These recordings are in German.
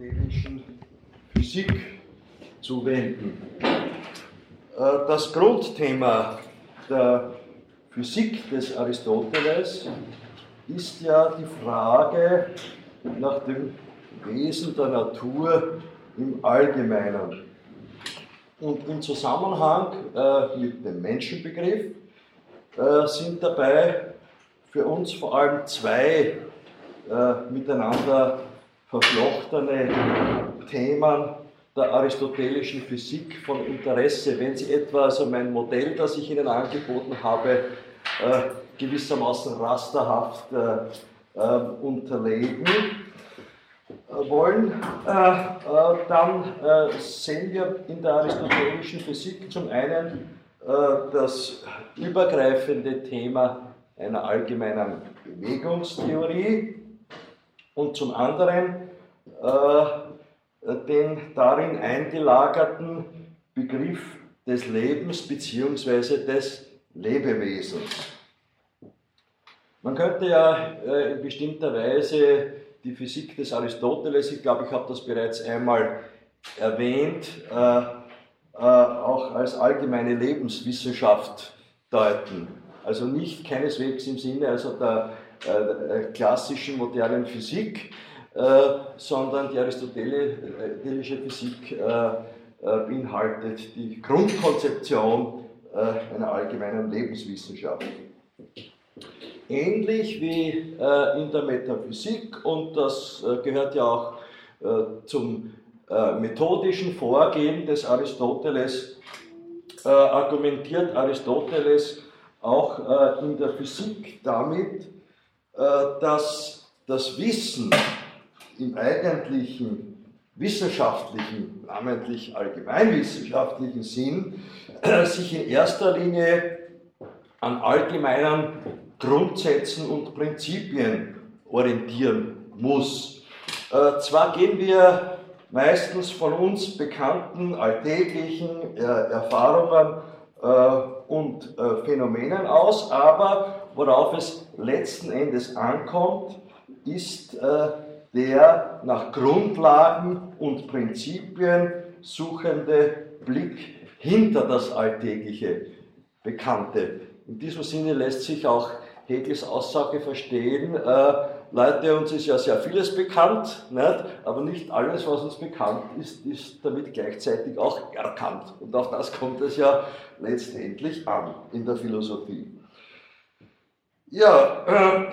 aristotelischen Physik zuwenden. Äh, das Grundthema der Physik des Aristoteles ist ja die Frage nach dem Wesen der Natur im Allgemeinen. Und im Zusammenhang äh, mit dem Menschenbegriff äh, sind dabei für uns vor allem zwei miteinander verflochtene Themen der aristotelischen Physik von Interesse. Wenn Sie etwa also mein Modell, das ich Ihnen angeboten habe, äh, gewissermaßen rasterhaft äh, äh, unterlegen äh, wollen, äh, äh, dann sehen wir in der aristotelischen Physik zum einen das übergreifende Thema einer allgemeinen Bewegungstheorie und zum anderen den darin eingelagerten Begriff des Lebens bzw. des Lebewesens. Man könnte ja äh, in bestimmter Weise die Physik des Aristoteles, ich glaube, ich habe das bereits einmal erwähnt, äh, äh, auch als allgemeine Lebenswissenschaft deuten. Also nicht keineswegs im Sinne also der klassischen modernen Physik, sondern die aristotelische Physik beinhaltet die Grundkonzeption einer allgemeinen Lebenswissenschaft. Ähnlich wie äh, in der Metaphysik und das äh, gehört ja auch äh, zum methodischen Vorgehen des Aristoteles, argumentiert Aristoteles auch in der Physik damit, dass das Wissen im eigentlichen wissenschaftlichen, namentlich allgemeinwissenschaftlichen Sinn, sich in erster Linie an allgemeinen Grundsätzen und Prinzipien orientieren muss. Äh, zwar gehen wir meistens von uns bekannten alltäglichen äh, Erfahrungen äh, und äh, Phänomenen aus, aber worauf es letzten Endes ankommt, ist äh, der nach Grundlagen und Prinzipien suchende Blick hinter das alltägliche Bekannte. In diesem Sinne lässt sich auch Hegels Aussage verstehen, äh, Leute, uns ist ja sehr vieles bekannt, nicht? aber nicht alles, was uns bekannt ist, ist damit gleichzeitig auch erkannt. Und auf das kommt es ja letztendlich an in der Philosophie. Ja, äh,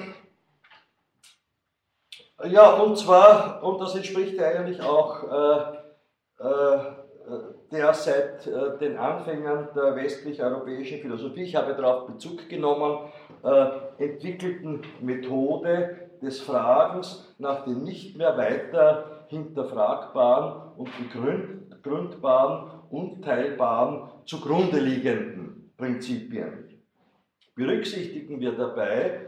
ja und zwar, und das entspricht eigentlich auch äh, äh, der seit äh, den Anfängen der westlich-europäischen Philosophie, ich habe darauf Bezug genommen, äh, entwickelten Methode des Fragens nach den nicht mehr weiter hinterfragbaren und begründbaren und teilbaren zugrunde liegenden Prinzipien. Berücksichtigen wir dabei,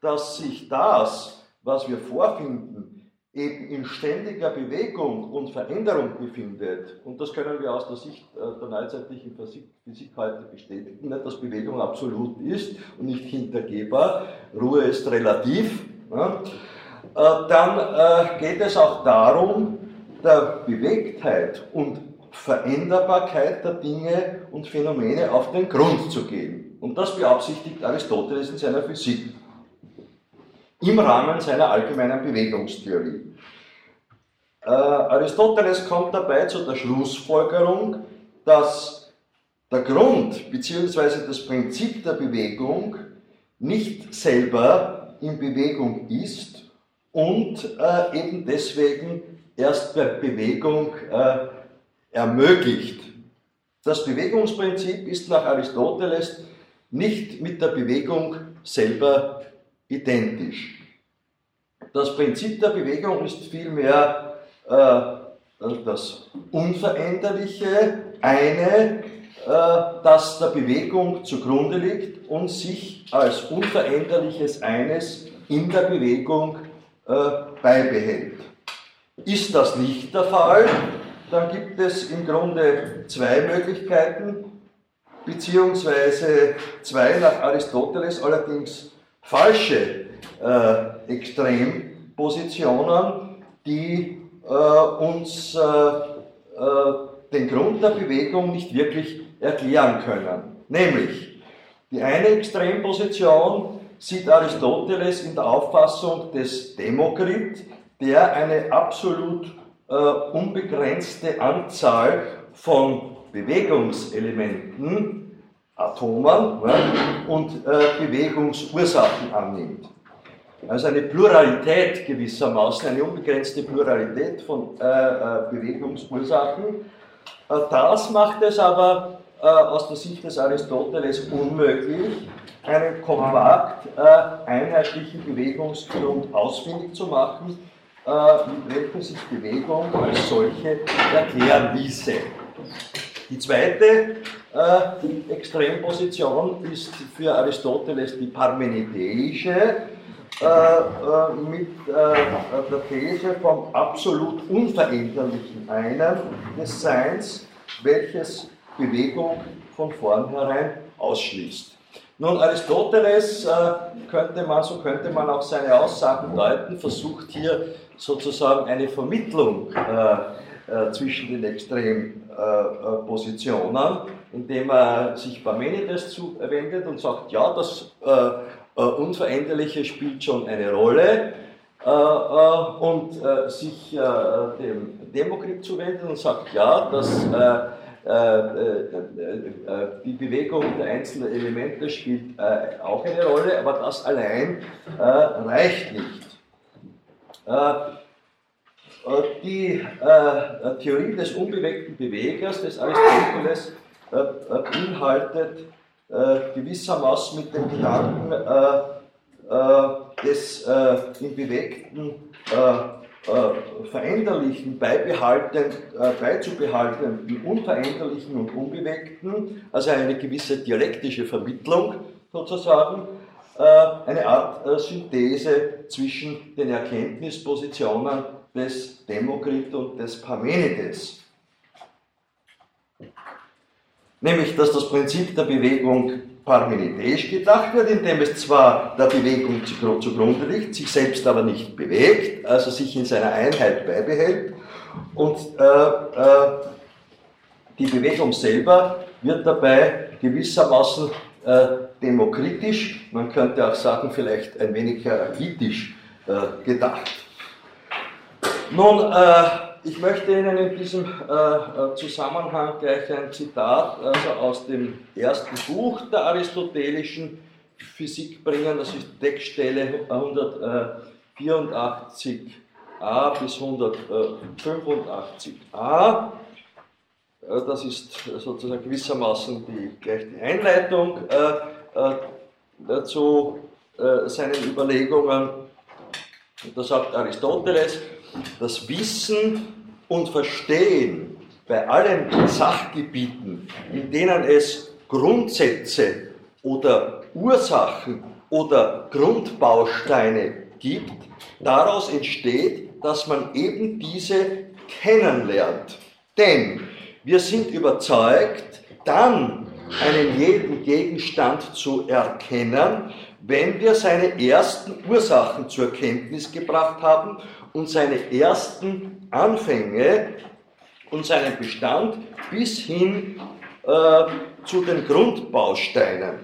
dass sich das, was wir vorfinden, eben in ständiger Bewegung und Veränderung befindet, und das können wir aus der Sicht äh, der neuzeitlichen Physik, Physik heute bestätigen, dass Bewegung absolut ist und nicht hintergehbar, Ruhe ist relativ, ja, äh, dann äh, geht es auch darum, der Bewegtheit und Veränderbarkeit der Dinge und Phänomene auf den Grund zu gehen. Und das beabsichtigt Aristoteles in seiner Physik im Rahmen seiner allgemeinen Bewegungstheorie. Äh, Aristoteles kommt dabei zu der Schlussfolgerung, dass der Grund bzw. das Prinzip der Bewegung nicht selber in Bewegung ist und äh, eben deswegen erst bei Bewegung äh, ermöglicht. Das Bewegungsprinzip ist nach Aristoteles nicht mit der Bewegung selber identisch. Das Prinzip der Bewegung ist vielmehr äh, das Unveränderliche, eine, äh, das der Bewegung zugrunde liegt und sich als unveränderliches Eines in der Bewegung äh, beibehält. Ist das nicht der Fall, dann gibt es im Grunde zwei Möglichkeiten, beziehungsweise zwei nach Aristoteles allerdings falsche äh, Extrempositionen, die uns den Grund der Bewegung nicht wirklich erklären können. Nämlich, die eine Extremposition sieht Aristoteles in der Auffassung des Demokrit, der eine absolut äh, unbegrenzte Anzahl von Bewegungselementen, Atomen ja, und äh, Bewegungsursachen annimmt. Also eine Pluralität gewissermaßen, eine unbegrenzte Pluralität von äh, äh Bewegungsursachen. Äh, das macht es aber äh, aus der Sicht des Aristoteles unmöglich, einen kompakt äh, einheitlichen Bewegungsgrund ausfindig zu machen, mit welchem sich Bewegung als solche erklären ließe. Die zweite äh, Extremposition ist für Aristoteles die parmenideische, äh, äh, mit äh, der These vom absolut unveränderlichen Einen des Seins, welches Bewegung von vornherein ausschließt. Nun, Aristoteles äh, könnte man, so könnte man auch seine Aussagen deuten, versucht hier sozusagen eine Vermittlung äh, äh, zwischen den Extrempositionen, äh, indem er sich Parmenides zuwendet und sagt, ja, das äh, äh, Unveränderliche spielt schon eine Rolle, und sich dem Demokrit zuwendet und sagt, ja, das äh, äh, äh, die Bewegung der einzelnen Elemente spielt auch eine Rolle, aber das allein reicht nicht. Die Theorie des unbewegten Bewegers des Aristoteles beinhaltet gewissermaßen mit dem Gedanken des im bewegten äh, veränderlichen beibehalten, äh, beizubehaltenden, unveränderlichen und unbewegten, also eine gewisse dialektische Vermittlung sozusagen, äh, eine Art äh, Synthese zwischen den Erkenntnispositionen des Demokrit und des Parmenides. Nämlich, dass das Prinzip der Bewegung parmenideisch gedacht wird, indem es zwar der Bewegung zugrunde liegt, sich selbst aber nicht bewegt, also sich in seiner Einheit beibehält und äh, äh, die Bewegung selber wird dabei gewissermaßen äh, demokritisch, man könnte auch sagen vielleicht ein wenig herakitisch äh, gedacht. Nun, äh, ich möchte Ihnen in diesem äh, äh, Zusammenhang gleich ein Zitat also aus dem ersten Buch der aristotelischen Physik bringen. Das ist Textstelle 184a bis 185a. Äh, das ist sozusagen gewissermaßen die, gleich die Einleitung zu seinen Überlegungen. Und da sagt Aristoteles, das Wissen und Verstehen bei allen Sachgebieten, in denen es Grundsätze oder Ursachen oder Grundbausteine gibt, daraus entsteht, dass man eben diese kennenlernt. Denn wir sind überzeugt, dann einen jeden Gegenstand zu erkennen, wenn wir seine ersten Ursachen zur Kenntnis gebracht haben und seine ersten Anfänge und seinen Bestand bis hin äh, zu den Grundbausteinen.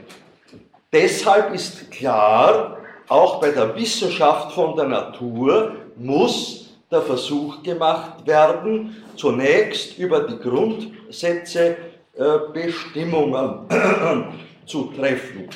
Deshalb ist klar, auch bei der Wissenschaft von der Natur muss der Versuch gemacht werden, zunächst über die Grundsätze äh, Bestimmungen zu treffen.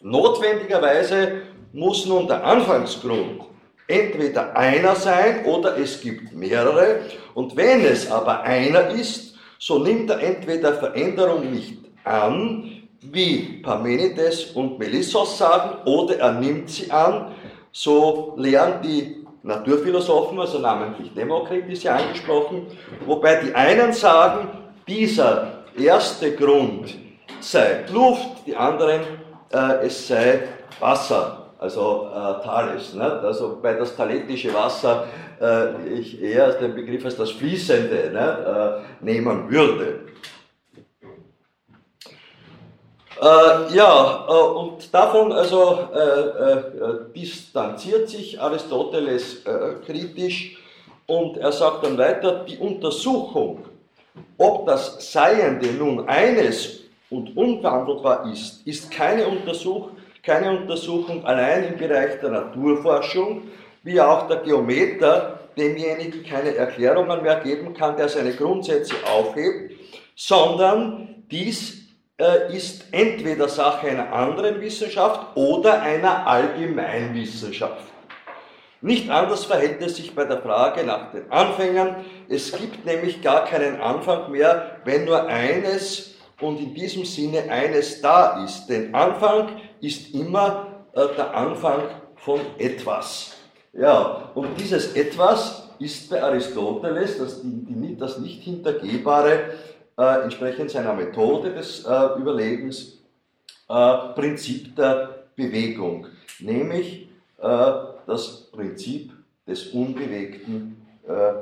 Notwendigerweise muss nun der Anfangsgrund entweder einer sein oder es gibt mehrere. Und wenn es aber einer ist, so nimmt er entweder Veränderung nicht an, wie Parmenides und Melissos sagen, oder er nimmt sie an, so lehren die Naturphilosophen, also namentlich Demokrit ist ja angesprochen, wobei die einen sagen, dieser erste Grund sei Luft, die anderen äh, es sei Wasser also äh, Thales. Ne? Also bei das thaletische Wasser äh, ich eher den Begriff als das Fließende ne? äh, nehmen würde. Äh, ja, äh, und davon also äh, distanziert sich Aristoteles kritisch Und er sagt dann weiter, die Untersuchung, ob das Seiende nun eines und unwandelbar ist, ist keine, Untersuch, keine Untersuchung allein im Bereich der Naturforschung, wie auch der Geometer demjenigen keine Erklärungen mehr geben kann, der seine Grundsätze aufhebt, sondern dies äh, ist entweder Sache einer anderen Wissenschaft oder einer Allgemeinwissenschaft. Nicht anders verhält es sich bei der Frage nach den Anfängern. Es gibt nämlich gar keinen Anfang mehr, wenn nur eines und in diesem Sinne eines da ist. Denn Anfang ist immer äh, der Anfang von etwas. Ja, und dieses etwas ist bei Aristoteles, das, das nicht hintergehbare, äh, entsprechend seiner Methode des äh, Überlegens, äh, Prinzip der Bewegung, nämlich äh, das Prinzip des unbewegten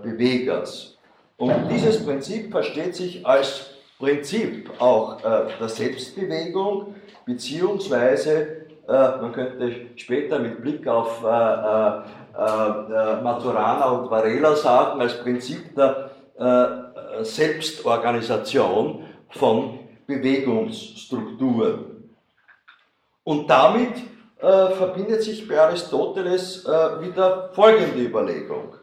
Bewegers. Und dieses Prinzip versteht sich als Prinzip auch äh, der Selbstbewegung, beziehungsweise man könnte später mit Blick auf Maturana und Varela sagen, als Prinzip der Selbstorganisation von Bewegungsstrukturen. Und damit äh, verbindet sich bei Aristoteles äh, wieder folgende Überlegung.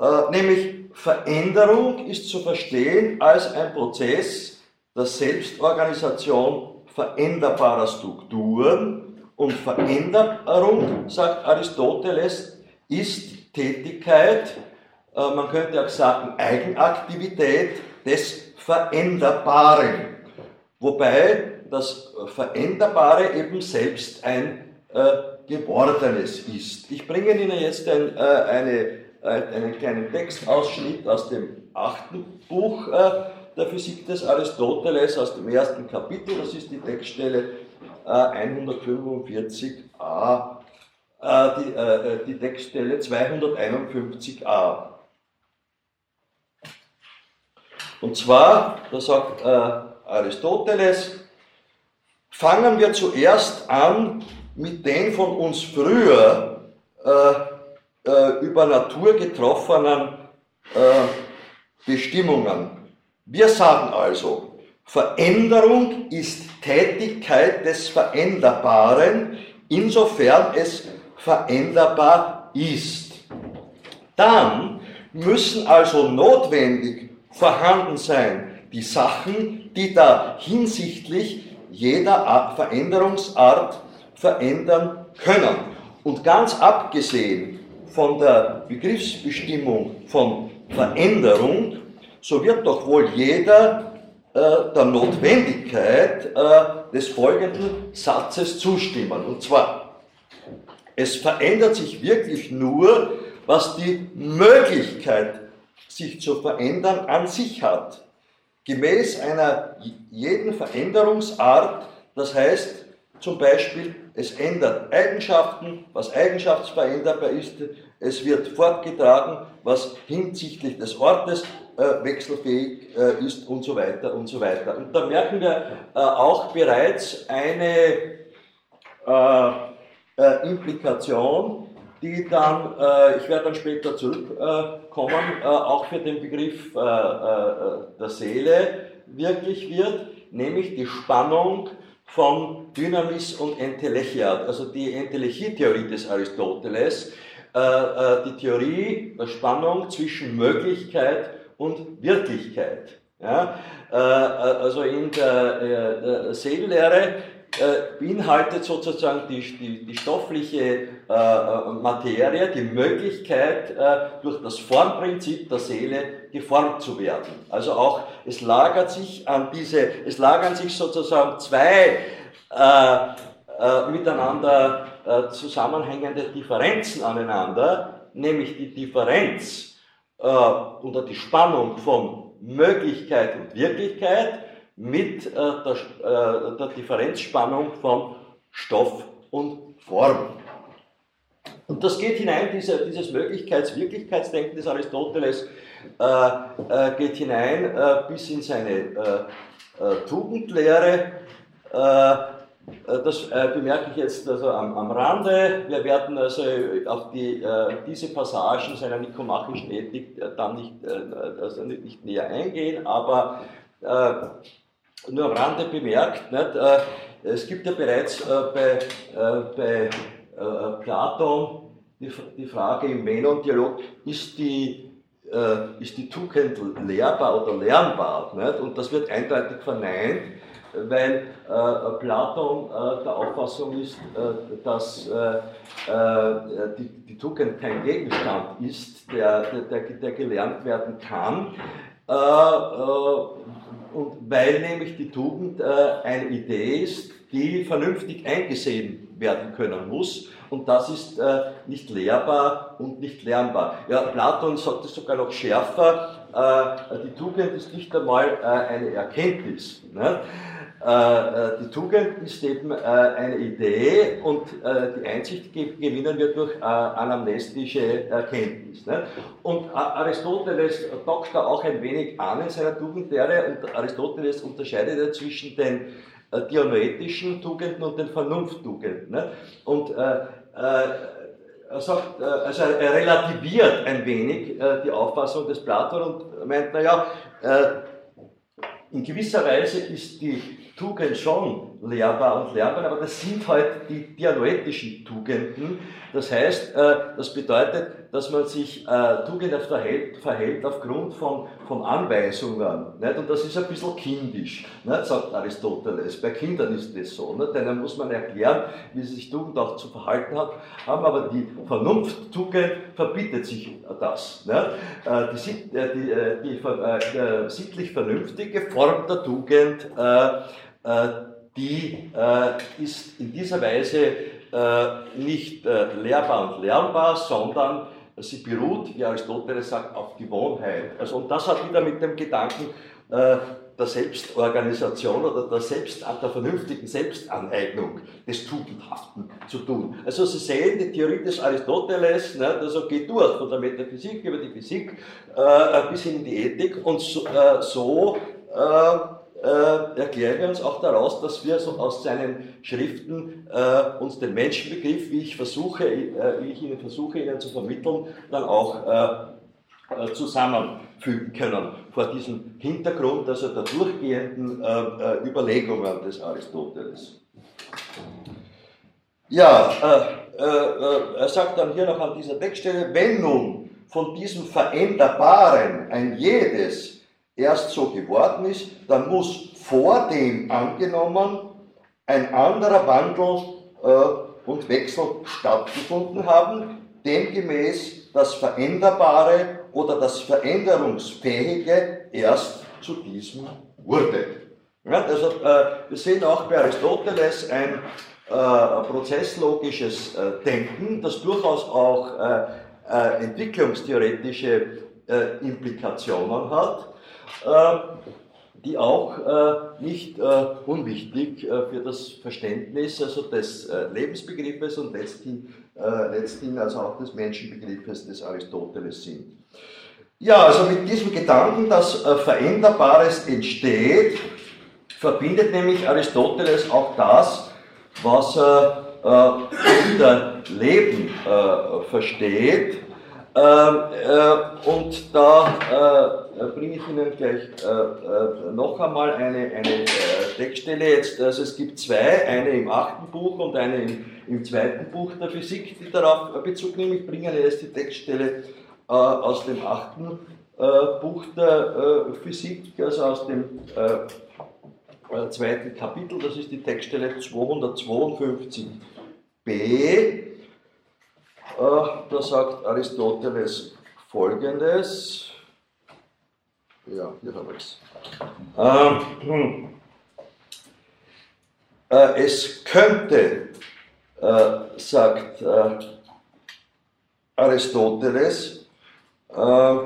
Äh, nämlich Veränderung ist zu verstehen als ein Prozess der Selbstorganisation veränderbarer Strukturen und Veränderung, sagt Aristoteles, ist Tätigkeit, äh, man könnte auch sagen Eigenaktivität des Veränderbaren. Wobei das Veränderbare eben selbst ein äh, Gewordenes ist. Ich bringe Ihnen jetzt ein, äh, eine, einen kleinen Textausschnitt aus dem achten Buch äh, der Physik des Aristoteles, aus dem ersten Kapitel, das ist die Textstelle 145a, äh, die, äh, die Textstelle 251a. Und zwar, da sagt Aristoteles, fangen wir zuerst an mit den von uns früher äh, äh, über Natur getroffenen äh, Bestimmungen. Wir sagen also, Veränderung ist Tätigkeit des Veränderbaren, insofern es veränderbar ist. Dann müssen also notwendig vorhanden sein die Sachen, die da hinsichtlich jeder Veränderungsart verändern können. Und ganz abgesehen von der Begriffsbestimmung von Veränderung, so wird doch wohl jeder äh, der Notwendigkeit äh, des folgenden Satzes zustimmen. Und zwar, es verändert sich wirklich nur, was die Möglichkeit, sich zu verändern, an sich hat gemäß einer jeden Veränderungsart, das heißt zum Beispiel, es ändert Eigenschaften, was eigenschaftsveränderbar ist, es wird fortgetragen, was hinsichtlich des Ortes äh, wechselfähig äh, ist und so weiter und so weiter. Und da merken wir äh, auch bereits eine äh, äh, Implikation, die dann, äh, ich werde dann später zurückkommen, auch für den Begriff der Seele wirklich wird, nämlich die Spannung von Dynamis und Entelechia, also die Entelechie-Theorie des Aristoteles, äh, äh, die Theorie der Spannung zwischen Möglichkeit und Wirklichkeit. Ja? also in der, der Seelenlehre äh, beinhaltet sozusagen die, die, die stoffliche äh, äh, Materie, die Möglichkeit, äh, durch das Formprinzip der Seele geformt zu werden. Also auch, es lagert sich an diese, es lagern sich sozusagen zwei äh, äh, miteinander zusammenhängende Differenzen aneinander, nämlich die Differenz oder die Spannung von Möglichkeit und Wirklichkeit mit äh, der, äh, der Differenzspannung von Stoff und Form. Und das geht hinein, diese, dieses Möglichkeits-Wirklichkeitsdenken des Aristoteles äh, äh, geht hinein äh, bis in seine äh, Tugendlehre, das bemerke ich jetzt also am, am, Rande. Wir werden also auf die, diese Passagen seiner nikomachischen Ethik dann nicht, also nicht, nicht, näher eingehen, aber nur am Rande bemerkt, nicht, es gibt ja bereits bei, bei Platon die, die, Frage im Menon-Dialog, ist die, ist die Tugend lehrbar oder lernbar? Nicht? Und das wird eindeutig verneint weil äh, Platon äh, der Auffassung ist, äh, dass äh, äh, die, die, Tugend kein Gegenstand ist, der, der, der gelernt werden kann. Äh, und weil nämlich die Tugend eine Idee ist, die vernünftig eingesehen werden können muss. Und das ist äh, nicht lehrbar und nicht lernbar. Ja, Platon sagt es sogar noch schärfer, äh, die Tugend ist nicht einmal äh, eine Erkenntnis. Ne? Äh, äh, die Tugend ist eben äh, eine Idee und die Einsicht gewinnen wir durch anamnestische Erkenntnis. Ne? Und Aristoteles dockt da auch ein wenig an in seiner Tugendlehre und Aristoteles unterscheidet ja zwischen den dianoetischen Tugenden und den Vernunfttugenden. Ne? Und er sagt, also er relativiert ein wenig die Auffassung des Platon und meint, naja, in gewisser Weise ist die Tugend schon lehrbar und lernbar, aber das sind halt die dianoetischen Tugenden. Das heißt, äh, das bedeutet, dass man sich äh, tugendhaft verhält, aufgrund von, von Anweisungen. Und das ist ein bisschen kindisch, sagt Aristoteles. Bei Kindern ist das so. Nicht? Denen muss man erklären, wie sie sich Tugend auch zu verhalten hat, aber die Vernunfttugend verbietet sich das. Äh, die, die, die, die sittlich vernünftige Form der Tugend die äh, ist in dieser Weise äh, nicht lehrbar und lernbar, sondern sie beruht, wie Aristoteles sagt, auf Gewohnheit. Also, und das hat wieder mit dem Gedanken der Selbstorganisation oder der, Selbst, der vernünftigen Selbstaneignung des Tugendhaften zu tun. Also Sie sehen, die Theorie des Aristoteles, ne, also geht durch von der Metaphysik über die Physik äh, bis hin in die Ethik und so, äh, so äh, äh, erklären wir uns auch daraus, dass wir so aus seinen Schriften äh, uns den Menschenbegriff, wie ich versuche, äh, wie ich Ihnen versuche, Ihnen zu vermitteln, dann auch äh, äh, zusammenfügen können vor diesem Hintergrund, also der durchgehenden äh, Überlegungen des Aristoteles. Ja, er sagt dann hier noch an dieser Textstelle, wenn nun von diesem Veränderbaren ein jedes erst so geworden ist, dann muss vor dem angenommen ein anderer Wandel äh, und Wechsel stattgefunden haben, demgemäß das Veränderbare oder das Veränderungsfähige erst zu diesem wurde. Ja, also, äh, wir sehen auch bei Aristoteles ein äh, prozesslogisches äh, Denken, das durchaus auch äh, äh, entwicklungstheoretische Implikationen hat. Äh, die auch äh, nicht äh, unwichtig für das Verständnis also des Lebensbegriffes und letzthin, letzthin also auch des Menschenbegriffes des Aristoteles sind. Ja, also mit diesem Gedanken, dass Veränderbares entsteht, verbindet nämlich Aristoteles auch das, was er unter Leben versteht. Ähm, und da äh, bringe ich Ihnen gleich äh, äh, noch einmal eine, eine Textstelle jetzt. Also es gibt zwei, eine im achten Buch und eine im, im zweiten Buch der Physik, die darauf Bezug nehmen. Ich bringe Ihnen jetzt die Textstelle aus dem achten Buch der Physik, also aus dem zweiten Kapitel, das ist die Textstelle 252b. Da sagt Aristoteles folgendes. Ja, hier haben wir es. Ähm, äh, es könnte, äh, sagt äh, Aristoteles, äh,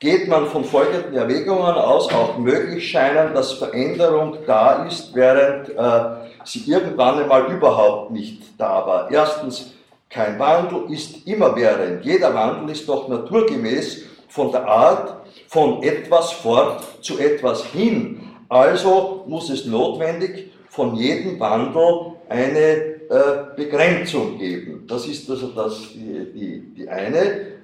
geht man von folgenden Erwägungen aus, auch möglich scheinen, dass Veränderung da ist, während äh, sie irgendwann einmal überhaupt nicht da war. Erstens, kein Wandel ist immerwährend. Jeder Wandel ist doch naturgemäß von der Art von etwas fort zu etwas hin. Also muss es notwendig von jedem Wandel eine äh, Begrenzung geben. Das ist also das, die, die, die eine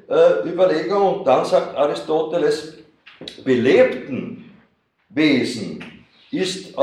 äh, Überlegung. Und dann sagt Aristoteles, belebten Wesen ist, äh,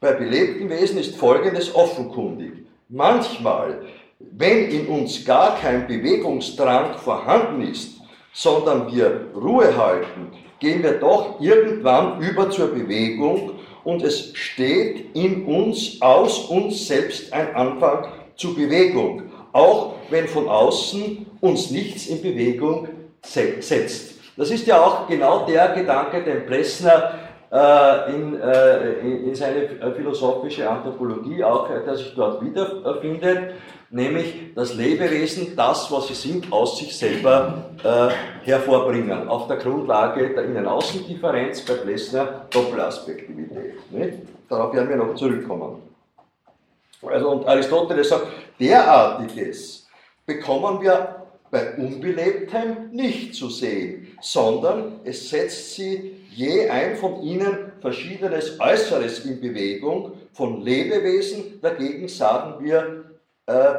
bei belebten Wesen ist Folgendes offenkundig. Manchmal, wenn in uns gar kein Bewegungsdrang vorhanden ist, sondern wir Ruhe halten, gehen wir doch irgendwann über zur Bewegung und es steht in uns, aus uns selbst ein Anfang zur Bewegung, auch wenn von außen uns nichts in Bewegung setzt. Das ist ja auch genau der Gedanke, den Plessner äh, in, äh, in, seine philosophische Anthropologie auch, äh, der sich dort wiederfindet, nämlich das Lebewesen, das, was sie sind, aus sich selber äh, hervorbringen, auf der Grundlage der Innen-Außen-Differenz bei Plessner Doppelaspektivität. Nicht? Darauf werden wir noch zurückkommen. Also, und Aristoteles sagt, derartiges bekommen wir bei Unbelebtem nicht zu sehen, sondern es setzt sie je ein von ihnen verschiedenes Äußeres in Bewegung, von Lebewesen dagegen sagen wir, äh,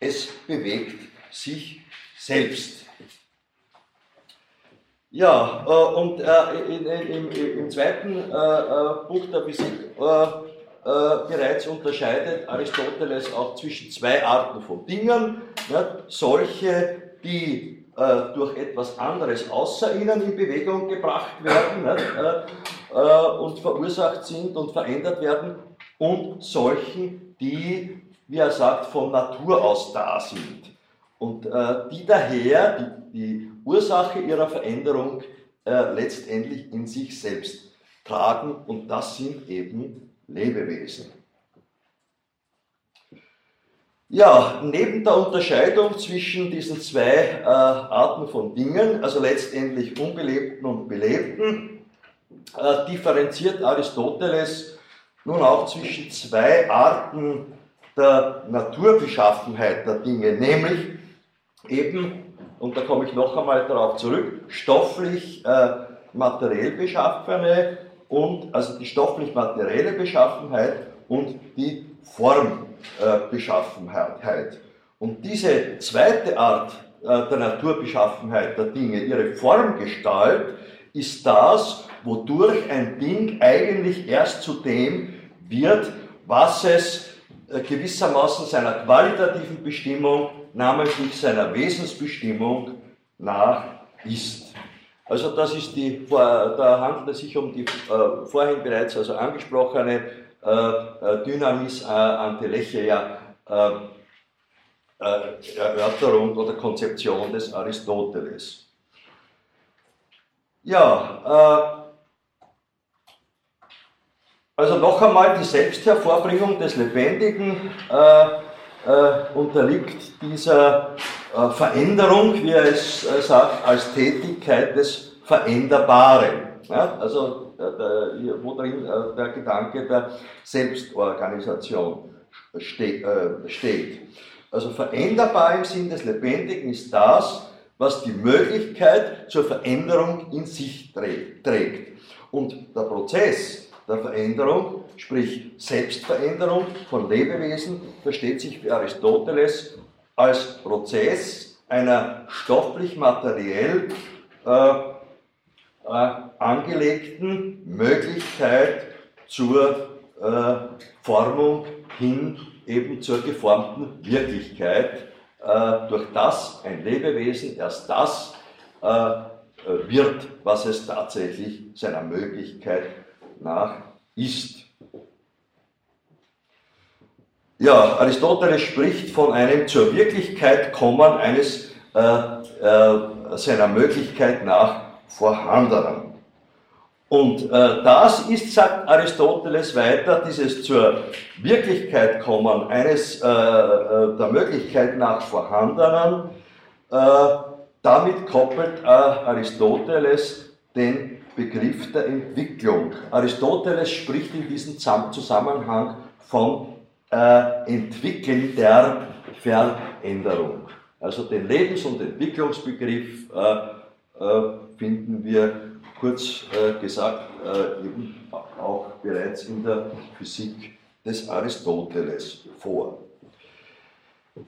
es bewegt sich selbst. Ja, äh, und äh, in, in, im, im, zweiten äh, äh, Buch der Physik äh, bereits unterscheidet Aristoteles auch zwischen zwei Arten von Dingen, ne, solche, die äh, durch etwas anderes außer ihnen in Bewegung gebracht werden ne, äh, und verursacht sind und verändert werden und solchen, die, wie er sagt, von Natur aus da sind. Und äh, die daher die, die, Ursache ihrer Veränderung äh, letztendlich in sich selbst tragen und das sind eben Lebewesen. Ja, neben der Unterscheidung zwischen diesen zwei äh, Arten von Dingen, also letztendlich unbelebten und belebten, äh, differenziert Aristoteles nun auch zwischen zwei Arten der Naturbeschaffenheit der Dinge, nämlich eben, und da komme ich noch einmal darauf zurück, stofflich äh, materiell beschaffene und also die stofflich materielle Beschaffenheit und die Formbeschaffenheit. Und diese zweite Art äh, der Naturbeschaffenheit der Dinge, ihre Formgestalt, ist das, wodurch ein Ding eigentlich erst zu dem wird, was es äh, gewissermaßen seiner qualitativen Bestimmung, namentlich seiner Wesensbestimmung nach ist. Also das ist die, da handelt es sich um die äh, vorhin bereits also angesprochene äh, äh, Dynamis äh, Antelecheia Erörterung oder Konzeption des Aristoteles. Ja, also noch einmal die Selbsthervorbringung des Lebendigen äh, äh, unterliegt dieser äh, Veränderung, wie er es sagt, als Tätigkeit des Veränderbaren. Ja, also der, wo drin äh, der Gedanke der Selbstorganisation ste äh, steht. Also veränderbar im Sinn des Lebendigen ist das, was die Möglichkeit zur Veränderung in sich trägt. Und der Prozess der Veränderung, sprich Selbstveränderung von Lebewesen, versteht sich für Aristoteles als Prozess einer stofflich-materiell äh, äh, angelegten Möglichkeit zur äh, Formung hin eben zur geformten Wirklichkeit, äh, durch das ein Lebewesen erst das äh, äh, wird, was es tatsächlich seiner Möglichkeit nach ist. Ja, Aristoteles spricht von einem zur Wirklichkeit kommen eines äh, äh, seiner Möglichkeit nach vorhandenen. Und äh, das ist, sagt Aristoteles weiter, dieses zur Wirklichkeit kommen eines äh, äh, der Möglichkeit nach vorhandenen, äh, damit koppelt Aristoteles den Begriff der Entwicklung. Aristoteles spricht in diesem Zusammenhang von äh, Entwickeln der Veränderung. Also den Lebens- und Entwicklungsbegriff finden wir kurz äh, gesagt äh, eben auch bereits in der Physik des Aristoteles vor.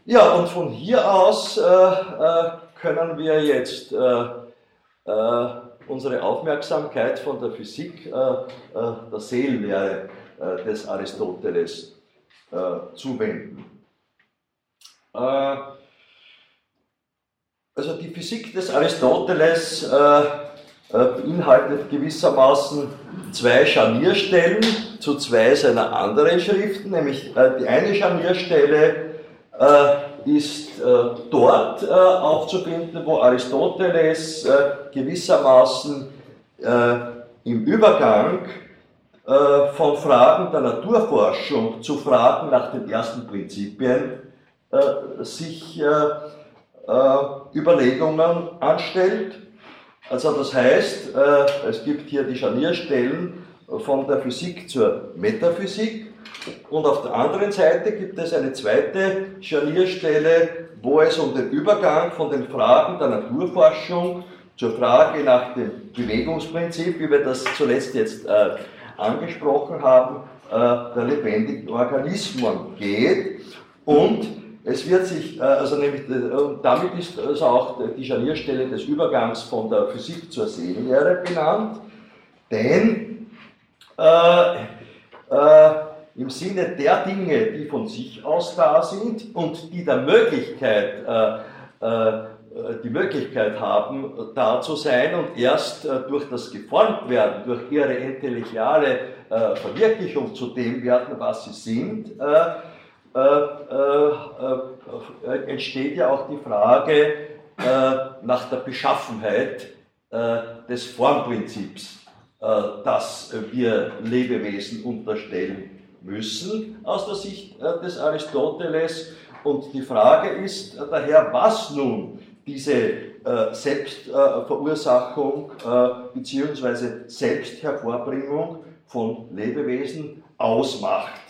Ja, und von hier aus äh, äh, können wir jetzt äh, äh unsere Aufmerksamkeit von der Physik äh, äh, der Seelenlehre des Aristoteles zuwenden. also die Physik des Aristoteles beinhaltet gewissermaßen zwei Scharnierstellen zu zwei seiner anderen Schriften, nämlich die eine Scharnierstelle äh, ist äh, dort äh, aufzufinden, wo Aristoteles gewissermaßen im Übergang von Fragen der Naturforschung zu Fragen nach den ersten Prinzipien sich Überlegungen anstellt. Also das heißt, es gibt hier die Scharnierstellen von der Physik zur Metaphysik und auf der anderen Seite gibt es eine zweite Scharnierstelle, wo es um den Übergang von den Fragen der Naturforschung zur Frage nach dem Bewegungsprinzip, wie wir das zuletzt jetzt äh, angesprochen haben, äh, der lebendigen Organismen geht. Und es wird sich, äh, also nämlich, äh, damit ist also auch die Scharnierstelle des Übergangs von der Physik zur Seelenlehre benannt, denn äh, äh, im Sinne der Dinge, die von sich aus da sind und die der Möglichkeit, äh, äh, die Möglichkeit haben, da zu sein und erst äh, durch das Geformtwerden, durch ihre intelligiale äh, Verwirklichung zu dem werden, was sie sind, äh, äh, entsteht ja auch die Frage nach der Beschaffenheit des Formprinzips, das wir Lebewesen unterstellen müssen aus der Sicht äh, des Aristoteles. Und die Frage ist äh, daher, was nun diese äh, Selbstverursachung bzw. Selbsthervorbringung von Lebewesen ausmacht.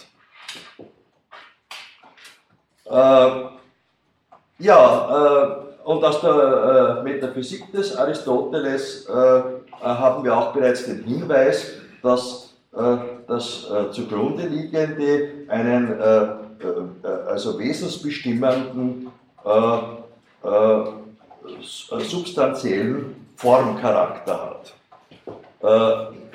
Ja, und aus der Metaphysik des Aristoteles haben wir auch bereits den Hinweis, dass das äh, zugrunde liegende einen äh, also wesensbestimmenden substanziellen Formcharakter hat.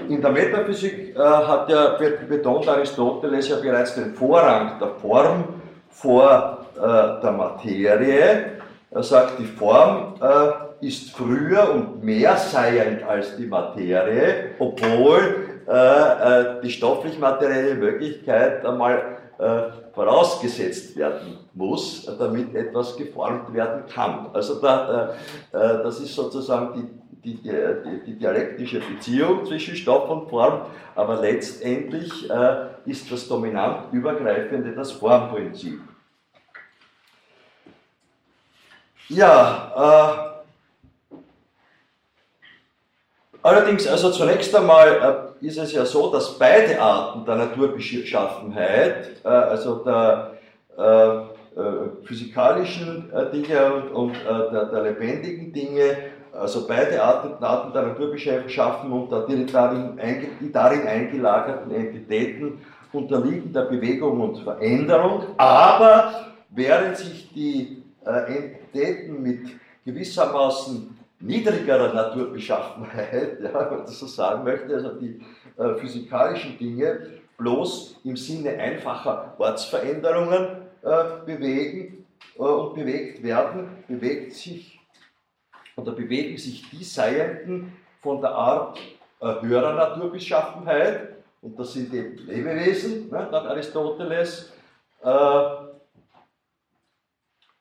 In der Metaphysik hat ja betont Aristoteles ja bereits den Vorrang der Form vor der Materie. Er sagt, die Form ist früher und mehr seiend als die Materie, obwohl äh, äh, die stofflich-materielle Möglichkeit einmal äh, vorausgesetzt werden muss, damit etwas geformt werden kann. Also da, das ist sozusagen die, die, die, die, dialektische Beziehung zwischen Stoff und Form, aber letztendlich ist das dominant übergreifende das Formprinzip. Ja, Allerdings, also zunächst einmal äh, ist es ja so, dass beide Arten der Naturbeschaffenheit, äh, also der äh, physikalischen Dinge und, der, lebendigen Dinge, also beide Arten, Arten der Naturbeschaffenheit und die darin eingelagerten Entitäten unterliegen der Bewegung und Veränderung, aber während sich die Entitäten mit gewissermaßen niedrigerer Naturbeschaffenheit, ja, wenn man das so sagen möchte, also die äh, physikalischen Dinge, bloß im Sinne einfacher Ortsveränderungen äh, bewegen äh, und bewegt werden, bewegt sich oder bewegen sich die Seienden von der Art äh, höherer Naturbeschaffenheit, und das sind eben Lebewesen, ne, nach Aristoteles, äh,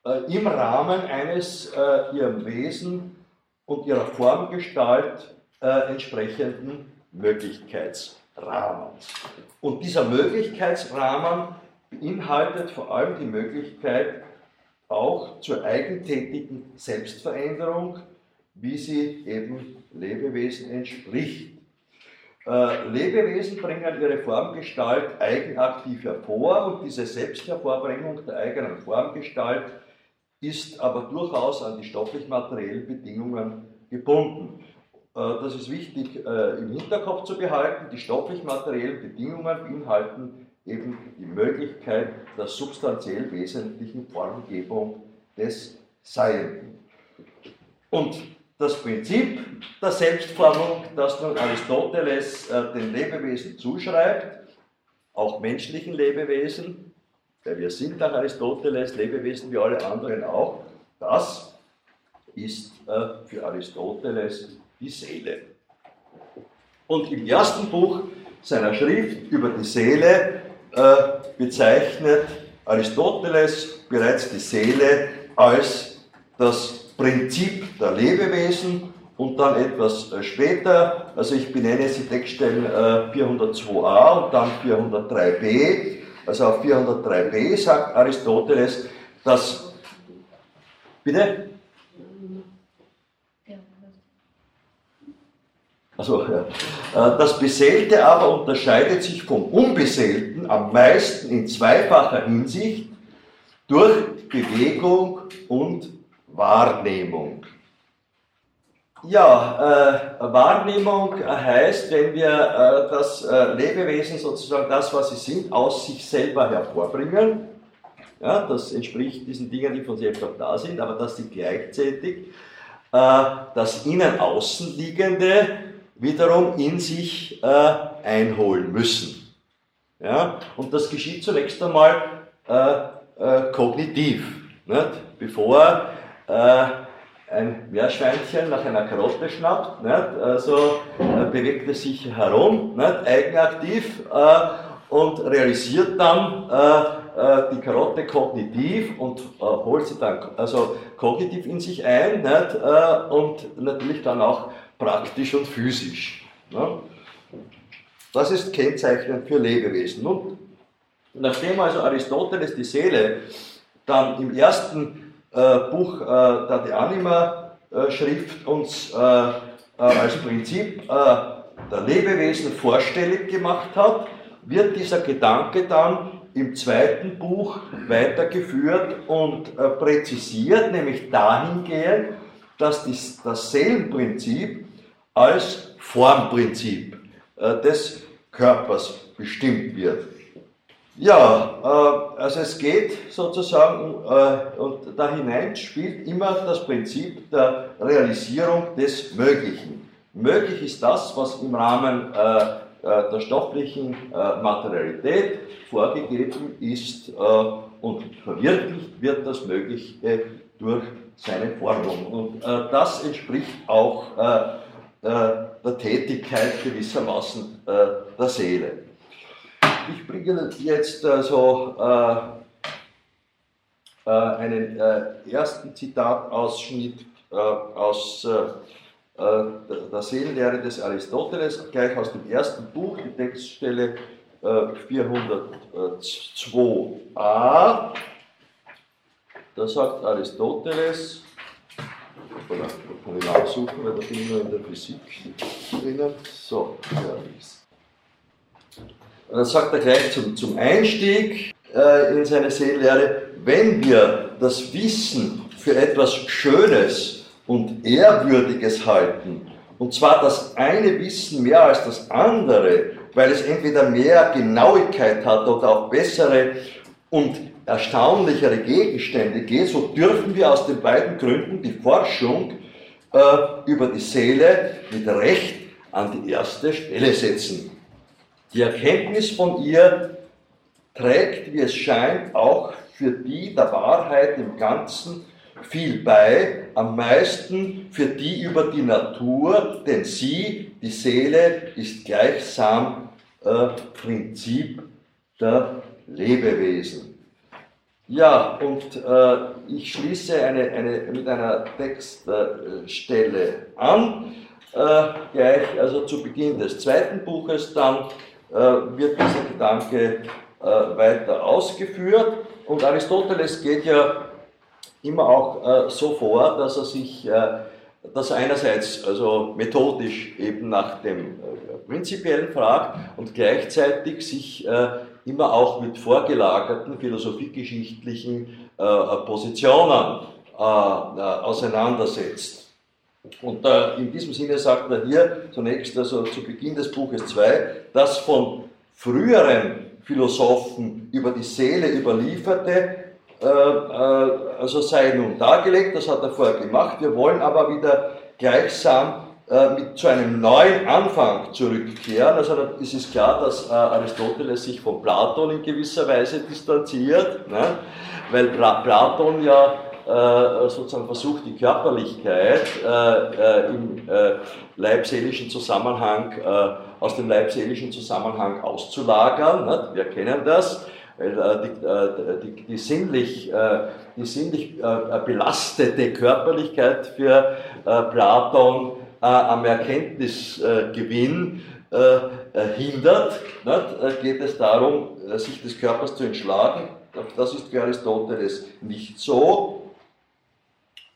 äh, im Rahmen eines ihrem Wesen und ihrer Formgestalt äh, entsprechenden Möglichkeitsrahmens. Und dieser Möglichkeitsrahmen beinhaltet vor allem die Möglichkeit auch zur eigentätigen Selbstveränderung, wie sie eben Lebewesen entspricht. Äh, Lebewesen bringen ihre Formgestalt eigenaktiv hervor und diese Selbsthervorbringung der eigenen Formgestalt ist aber durchaus an die stofflich-materiellen Bedingungen gebunden. Äh, das ist wichtig äh, im Hinterkopf zu behalten. Die stofflich-materiellen Bedingungen beinhalten eben die Möglichkeit der substanziell wesentlichen Formgebung des Seienden. Und das Prinzip der Selbstformung, das nun Aristoteles äh, den Lebewesen zuschreibt, auch menschlichen Lebewesen, weil wir sind nach Aristoteles Lebewesen wie alle anderen auch, das ist äh, für Aristoteles die Seele. Und im ersten Buch seiner Schrift über die Seele äh, bezeichnet Aristoteles bereits die Seele als das Prinzip der Lebewesen und dann etwas äh, später, also ich benenne die Textstellen 402a äh, und dann 403b, also auf 403b sagt Aristoteles, dass, bitte? Also, ja. Äh, das Beseelte aber unterscheidet sich vom Unbeseelten am meisten in zweifacher Hinsicht durch Bewegung und Wahrnehmung. Ja, äh, Wahrnehmung heißt, wenn wir äh, das äh, Lebewesen sozusagen das, was sie sind, aus sich selber hervorbringen. Ja, das entspricht diesen Dingen, die von selbst auch da sind, aber dass sie gleichzeitig äh, das innen außen liegende wiederum in sich äh, einholen müssen. Ja, und das geschieht zunächst einmal äh, kognitiv, nicht? bevor äh, ein Meerschweinchen nach einer Karotte schnappt, nicht? also äh, bewegt es sich herum, nicht? eigenaktiv äh, und realisiert dann äh, die Karotte kognitiv und holt sie dann also kognitiv in sich ein nicht? und natürlich dann auch praktisch und physisch. Ne? Das ist kennzeichnend für Lebewesen. Und nachdem also Aristoteles die Seele dann im ersten äh, Buch äh, der De Anima äh, Schrift uns als Prinzip der Lebewesen vorstellig gemacht hat, wird dieser Gedanke dann im zweiten Buch weitergeführt und präzisiert, nämlich dahingehend, dass das Seelenprinzip als Formprinzip des Körpers bestimmt wird. Ja, äh, also es geht sozusagen äh, und da hinein spielt immer das Prinzip der Realisierung des Möglichen. Möglich ist das, was im Rahmen äh, der stofflichen Materialität vorgegeben ist und verwirklicht wird das Mögliche durch seine Formung. Und das entspricht auch der Tätigkeit gewissermaßen der Seele ich bringe jetzt also äh, einen äh, ersten Zitatausschnitt aus der Seelenlehre des Aristoteles, gleich aus dem ersten Buch, die Textstelle 402a. Da sagt Aristoteles, oder kann ich nachsuchen, weil da bin ich nur in der Physik drinnen. So, ja, ist. Und dann sagt er gleich zum, zum Einstieg äh, in seine Seelenlehre, wenn wir das Wissen für etwas Schönes und Ehrwürdiges halten, und zwar das eine Wissen mehr als das andere, weil es entweder mehr Genauigkeit hat oder auch bessere und erstaunlichere Gegenstände geht, so dürfen wir aus den beiden Gründen die Forschung äh, über die Seele mit Recht an die erste Stelle setzen. Die Erkenntnis von ihr trägt, wie es scheint, auch für die der Wahrheit im Ganzen viel bei, am meisten für die über die Natur, denn sie, die Seele, ist gleichsam äh, Prinzip der Lebewesen. Ja, und äh, ich schließe eine, eine, mit einer Textstelle an, äh, gleich also zu Beginn des zweiten Buches dann wird dieser Gedanke äh, weiter ausgeführt. Und Aristoteles geht ja immer auch äh, so vor, dass er sich, dass er einerseits also methodisch eben nach dem Prinzipiellen fragt und gleichzeitig sich immer auch mit vorgelagerten philosophiegeschichtlichen Positionen auseinandersetzt. Und äh, in diesem Sinne sagt er hier zunächst, also zu Beginn des Buches 2, dass von früheren Philosophen über die Seele überlieferte, äh, äh, also sei nun dargelegt, das hat er vorher gemacht. Wir wollen aber wieder gleichsam äh, mit zu einem neuen Anfang zurückkehren. Also es ist klar, dass Aristoteles sich von Platon in gewisser Weise distanziert, ne? weil Platon ja sozusagen versucht, die Körperlichkeit im leibseelischen Zusammenhang, aus dem leibseelischen Zusammenhang auszulagern. Ne? Wir kennen das äh, die, äh, die, die, sinnlich, äh, die sinnlich belastete Körperlichkeit für Platon am Erkenntnisgewinn hindert, geht es darum, sich des Körpers zu entschlagen. Das ist für Aristoteles nicht so.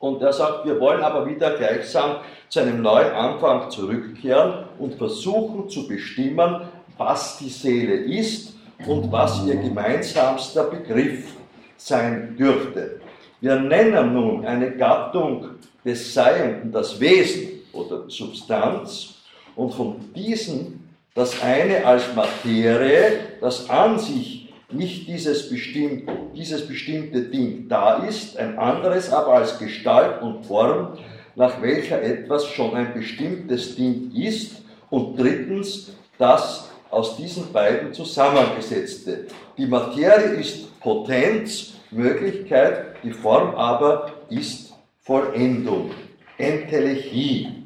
Und er sagt, wir wollen aber wieder gleichsam zu einem neuen Anfang zurückkehren und versuchen zu bestimmen, was die Seele ist und was ihr gemeinsamster Begriff sein dürfte. Wir nennen nun eine Gattung des Seienden das Wesen oder Substanz und von diesen das eine als Materie, das an sich nicht dieses, bestimmt, dieses bestimmte Ding da ist, ein anderes aber als Gestalt und Form, nach welcher etwas schon ein bestimmtes Ding ist und drittens das aus diesen beiden zusammengesetzte. Die Materie ist Potenz, Möglichkeit, die Form aber ist Vollendung, Entelechie.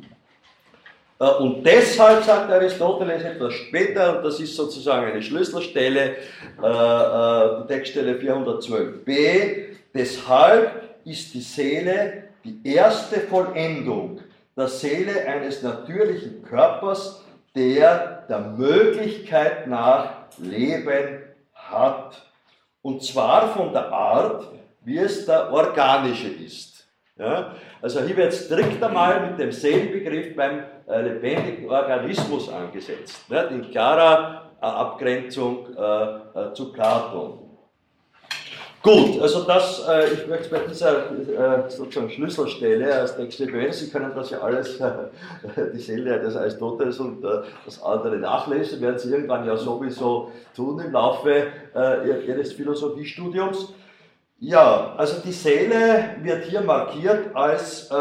Äh, und deshalb sagt Aristoteles etwas später, und das ist sozusagen eine Schlüsselstelle, äh, äh, die Textstelle 412b, deshalb ist die Seele die erste Vollendung der Seele eines natürlichen Körpers, der der Möglichkeit nach Leben hat. Und zwar von der Art, wie es der organische ist. Ja? Also hier wird strikt einmal mit dem Seelenbegriff beim äh, lebendigen Organismus angesetzt, ne? in klarer äh, Abgrenzung äh, äh zu Platon. Gut, also das, äh, ich möchte bei dieser äh, sozusagen Schlüsselstelle als erwähnen, Sie können das ja alles, die Seele des Aristoteles und das andere nachlesen, werden Sie irgendwann ja sowieso tun im Laufe Ihres Philosophiestudiums. Ja, also die Seele wird hier markiert als äh,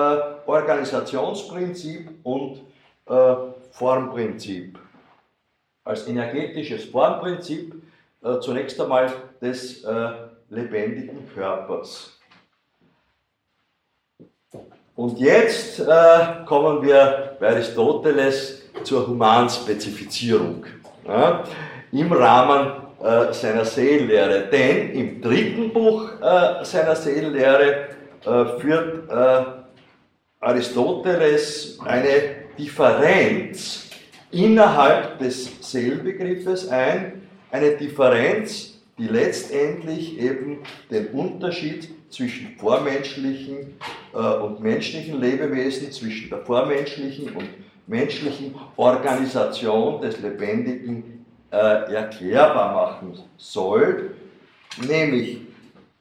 Organisationsprinzip und Formprinzip, als energetisches Formprinzip, zunächst einmal des lebendigen Körpers. Und jetzt äh, kommen wir bei Aristoteles zur Humanspezifizierung ja, im Rahmen äh, seiner Seelenlehre. Denn im dritten Buch äh, seiner Seelenlehre äh, führt äh, Aristoteles eine Differenz innerhalb des Seelenbegriffes ein, eine Differenz, die letztendlich eben den Unterschied zwischen vormenschlichen äh, und menschlichen Lebewesen, zwischen der vormenschlichen und menschlichen Organisation des Lebendigen äh, erklärbar machen soll, nämlich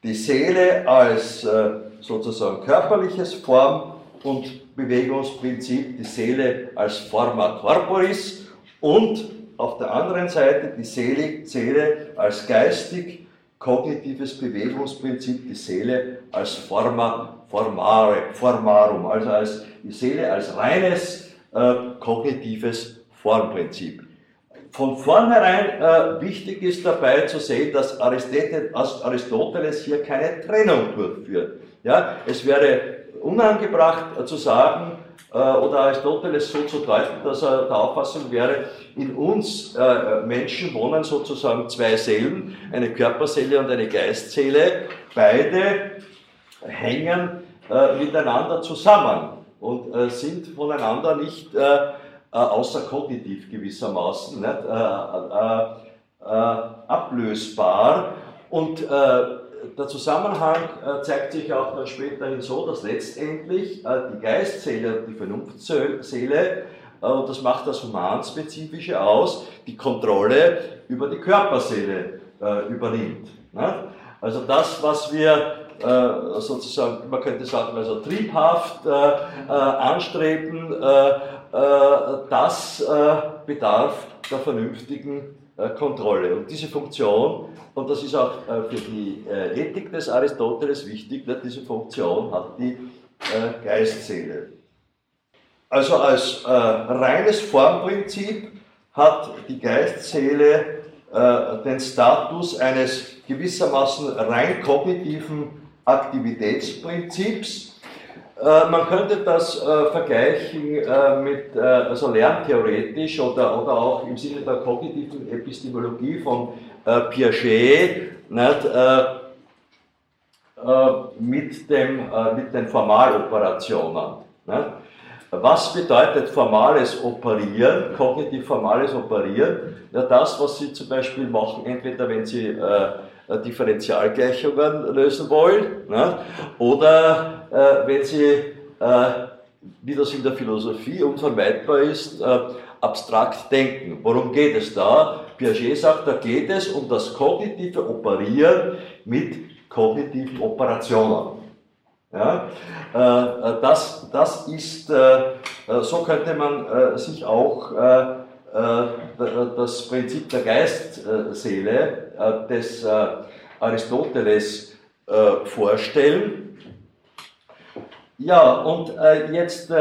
die Seele als äh, sozusagen körperliches Form- und Bewegungsprinzip, die Seele als Forma corporis und auf der anderen Seite die Seele, Seele als geistig kognitives Bewegungsprinzip, die Seele als Forma, formare, formarum, also als die Seele als reines äh, kognitives Formprinzip. Von vornherein äh, wichtig ist dabei zu sehen, dass Aristoteles hier keine Trennung durchführt. Ja, es wäre unangebracht äh, zu sagen, äh, oder Aristoteles so zu deuten, dass er der Auffassung wäre, in uns äh, Menschen wohnen sozusagen zwei Seelen, eine Körperseele und eine Geistseele. Beide hängen äh, miteinander zusammen und äh, sind voneinander nicht äh, äh, außer kognitiv gewissermaßen nicht, ablösbar. Und der Zusammenhang äh, zeigt sich auch dann späterhin so, dass letztendlich äh, die Geistseele und die Vernunftseele, äh, und das macht das Humanspezifische aus, die Kontrolle über die Körperseele übernimmt. Also das, was wir sozusagen, man könnte sagen, also triebhaft anstreben, das bedarf der vernünftigen Kontrolle. Und diese Funktion, und das ist auch für die Ethik des Aristoteles wichtig, diese Funktion hat die Geistseele. Also als reines Formprinzip hat die Geistseele den Status eines gewissermaßen rein kognitiven Aktivitätsprinzips, äh, man könnte das äh, vergleichen äh, mit, äh, also lerntheoretisch oder, oder auch im Sinne der kognitiven Epistemologie von äh, Piaget nicht, äh, mit, dem, mit den Formaloperationen. Nicht? Was bedeutet formales Operieren, kognitiv formales Operieren? Ja, das, was Sie zum Beispiel machen, entweder wenn Sie äh, Differentialgleichungen lösen wollen. Ne? Oder äh, wenn Sie, äh, wie das in der Philosophie unvermeidbar ist, äh, abstrakt denken. Worum geht es da? Piaget sagt, da geht es um das kognitive Operieren mit kognitiven Operationen. Ja, äh, das, das ist, so könnte man sich auch äh, das Prinzip der Geistseele äh, des äh, Aristoteles vorstellen. Ja, und jetzt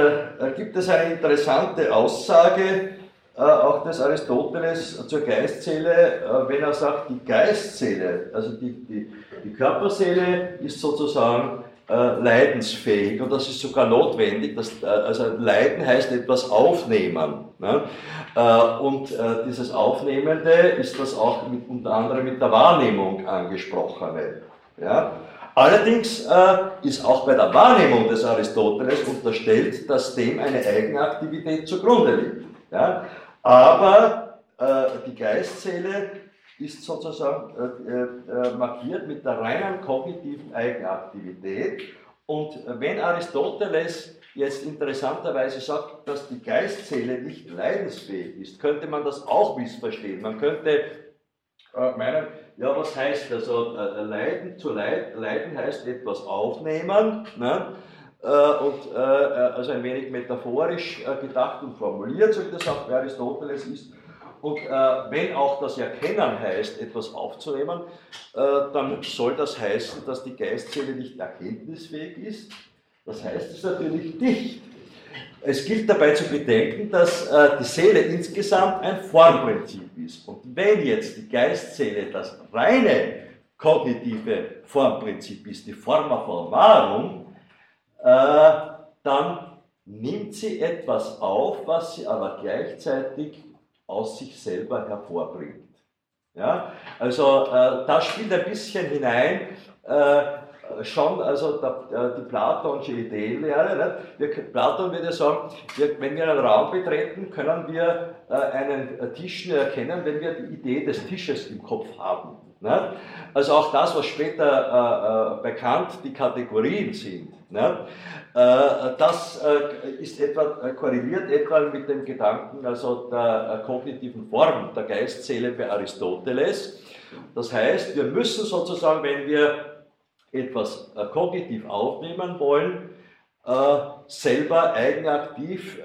gibt es eine interessante Aussage auch des Aristoteles zur Geistseele, wenn er sagt, die Geistseele, also die, die, die Körperseele ist sozusagen äh, leidensfähig und das ist sogar notwendig. Dass, äh, also Leiden heißt etwas aufnehmen. Ne? Äh, und äh, dieses Aufnehmende ist das auch mit, unter anderem mit der Wahrnehmung angesprochene. Ja? Allerdings äh, ist auch bei der Wahrnehmung des Aristoteles unterstellt, dass dem eine Eigenaktivität zugrunde liegt. Ja? Aber äh, die Geistseele ist sozusagen äh, äh, markiert mit der reinen kognitiven Eigenaktivität. Und wenn Aristoteles jetzt interessanterweise sagt, dass die Geistseele nicht leidensfähig ist, könnte man das auch missverstehen. Man könnte äh, meinen, ja, was heißt also äh, Leiden zu Leid, Leiden heißt etwas aufnehmen. Ne? Äh, und äh, also ein wenig metaphorisch gedacht und formuliert, so wie das auch bei Aristoteles ist. Und äh, wenn auch das Erkennen heißt, etwas aufzunehmen, äh, dann soll das heißen, dass die Geistseele nicht erkenntnisfähig ist. Das heißt es natürlich nicht. Es gilt dabei zu bedenken, dass äh, die Seele insgesamt ein Formprinzip ist. Und wenn jetzt die Geistseele das reine kognitive Formprinzip ist, die Forma formarum, äh, dann nimmt sie etwas auf, was sie aber gleichzeitig aus sich selber hervorbringt. Ja? Also äh, das spielt ein bisschen hinein, äh, schon also der, äh, die platonische Ideenlehre. Ne? Wir, Platon würde sagen, wir, wenn wir einen Raum betreten, können wir äh, einen Tisch nur erkennen, wenn wir die Idee des Tisches im Kopf haben. Ne? Also auch das, was später äh, äh, bekannt die Kategorien sind. Ne? Äh, das äh, ist etwa, äh, korreliert etwa mit dem Gedanken also der kognitiven Form der Geistseele bei Aristoteles. Das heißt, wir müssen sozusagen, wenn wir etwas kognitiv aufnehmen wollen, selber eigenaktiv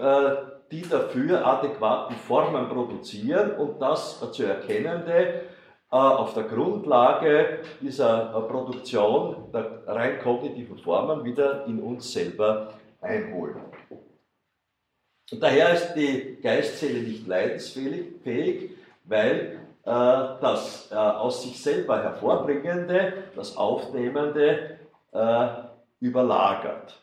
die dafür adäquaten Formen produzieren und das zu erkennende äh, auf der Grundlage dieser äh, Produktion der rein kognitiven Formen wieder in uns selber einholen. Und daher ist die Geistseele nicht leidensfähig, weil äh, das äh, aus sich selber hervorbringende, das Aufnehmende äh, überlagert.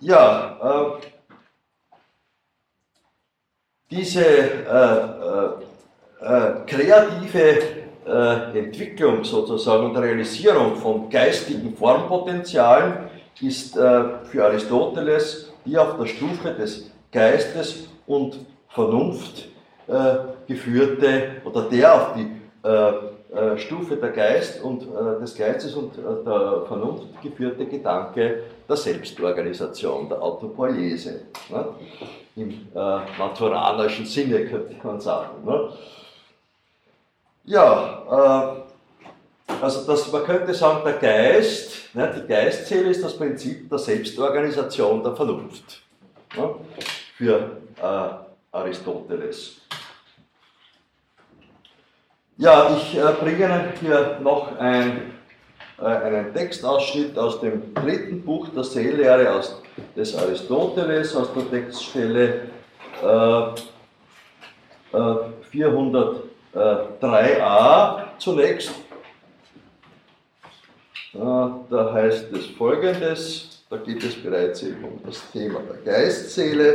Ja, äh, diese äh, äh, äh, kreative äh, Entwicklung sozusagen und Realisierung von geistigen Formpotenzialen ist äh, für Aristoteles die auf der Stufe des Geistes und Vernunft geführte oder der auf die Stufe der Geist und des Geistes und der Vernunft geführte Gedanke der Selbstorganisation, der Autopoiese. Ne? im äh, maturanischen Sinne, könnte man sagen. Ne? Ja, äh, also das, man könnte sagen, der Geist, ne, die Geistseele ist das Prinzip der Selbstorganisation der Vernunft. Ne? Für für äh, Aristoteles. Ja, ich äh, bringe Ihnen hier noch ein, äh, einen Textausschnitt aus dem dritten Buch der Seellehre aus, des Aristoteles, aus der Textstelle äh, 403a äh, zunächst. Äh, da heißt es folgendes, da geht es bereits eben um das Thema der Geistseele.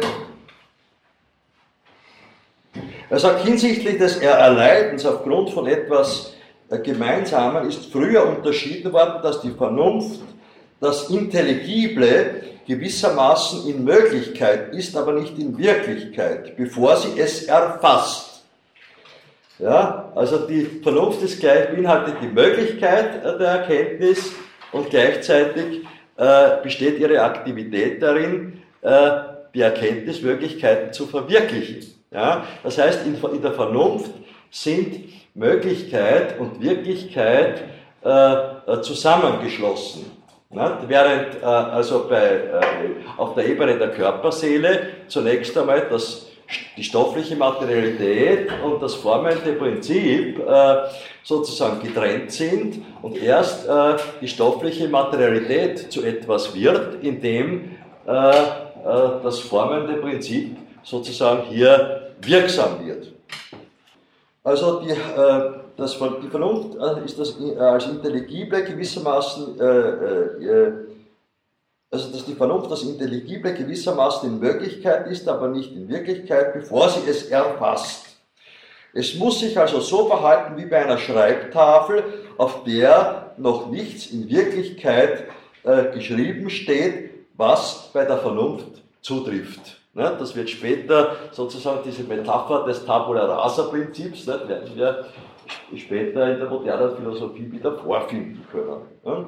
Er sagt, hinsichtlich des Erleidens aufgrund von etwas äh, Gemeinsamen ist früher unterschieden worden, dass die Vernunft das Intelligible gewissermaßen in Möglichkeit ist, aber nicht in Wirklichkeit, bevor sie es erfasst. Ja, also die Vernunft ist gleich, beinhaltet die Möglichkeit der Erkenntnis und gleichzeitig äh, besteht ihre Aktivität darin, äh, die Erkenntnismöglichkeiten zu verwirklichen. Ja? Das heißt, in, in, der Vernunft sind Möglichkeit und Wirklichkeit äh, zusammengeschlossen. Ja? Während äh, also bei, äh, auf der Ebene der Körperseele zunächst einmal das, die stoffliche Materialität und das formende Prinzip äh, sozusagen getrennt sind und erst äh, die stoffliche Materialität zu etwas wird, indem äh, äh, das formende Prinzip sozusagen hier wirksam wird. Also die, äh, das, die Vernunft äh, ist das äh, als Intelligible gewissermaßen, äh, äh, also dass die Vernunft das Intelligible gewissermaßen in Möglichkeit ist, aber nicht in Wirklichkeit, bevor sie es erfasst. Es muss sich also so verhalten wie bei einer Schreibtafel, auf der noch nichts in Wirklichkeit äh, geschrieben steht, was bei der Vernunft zutrifft. Ne? Das wird später sozusagen diese Metapher des Tabula Rasa-Prinzips, ne? werden wir später in der modernen Philosophie wieder vorfinden können. Ne?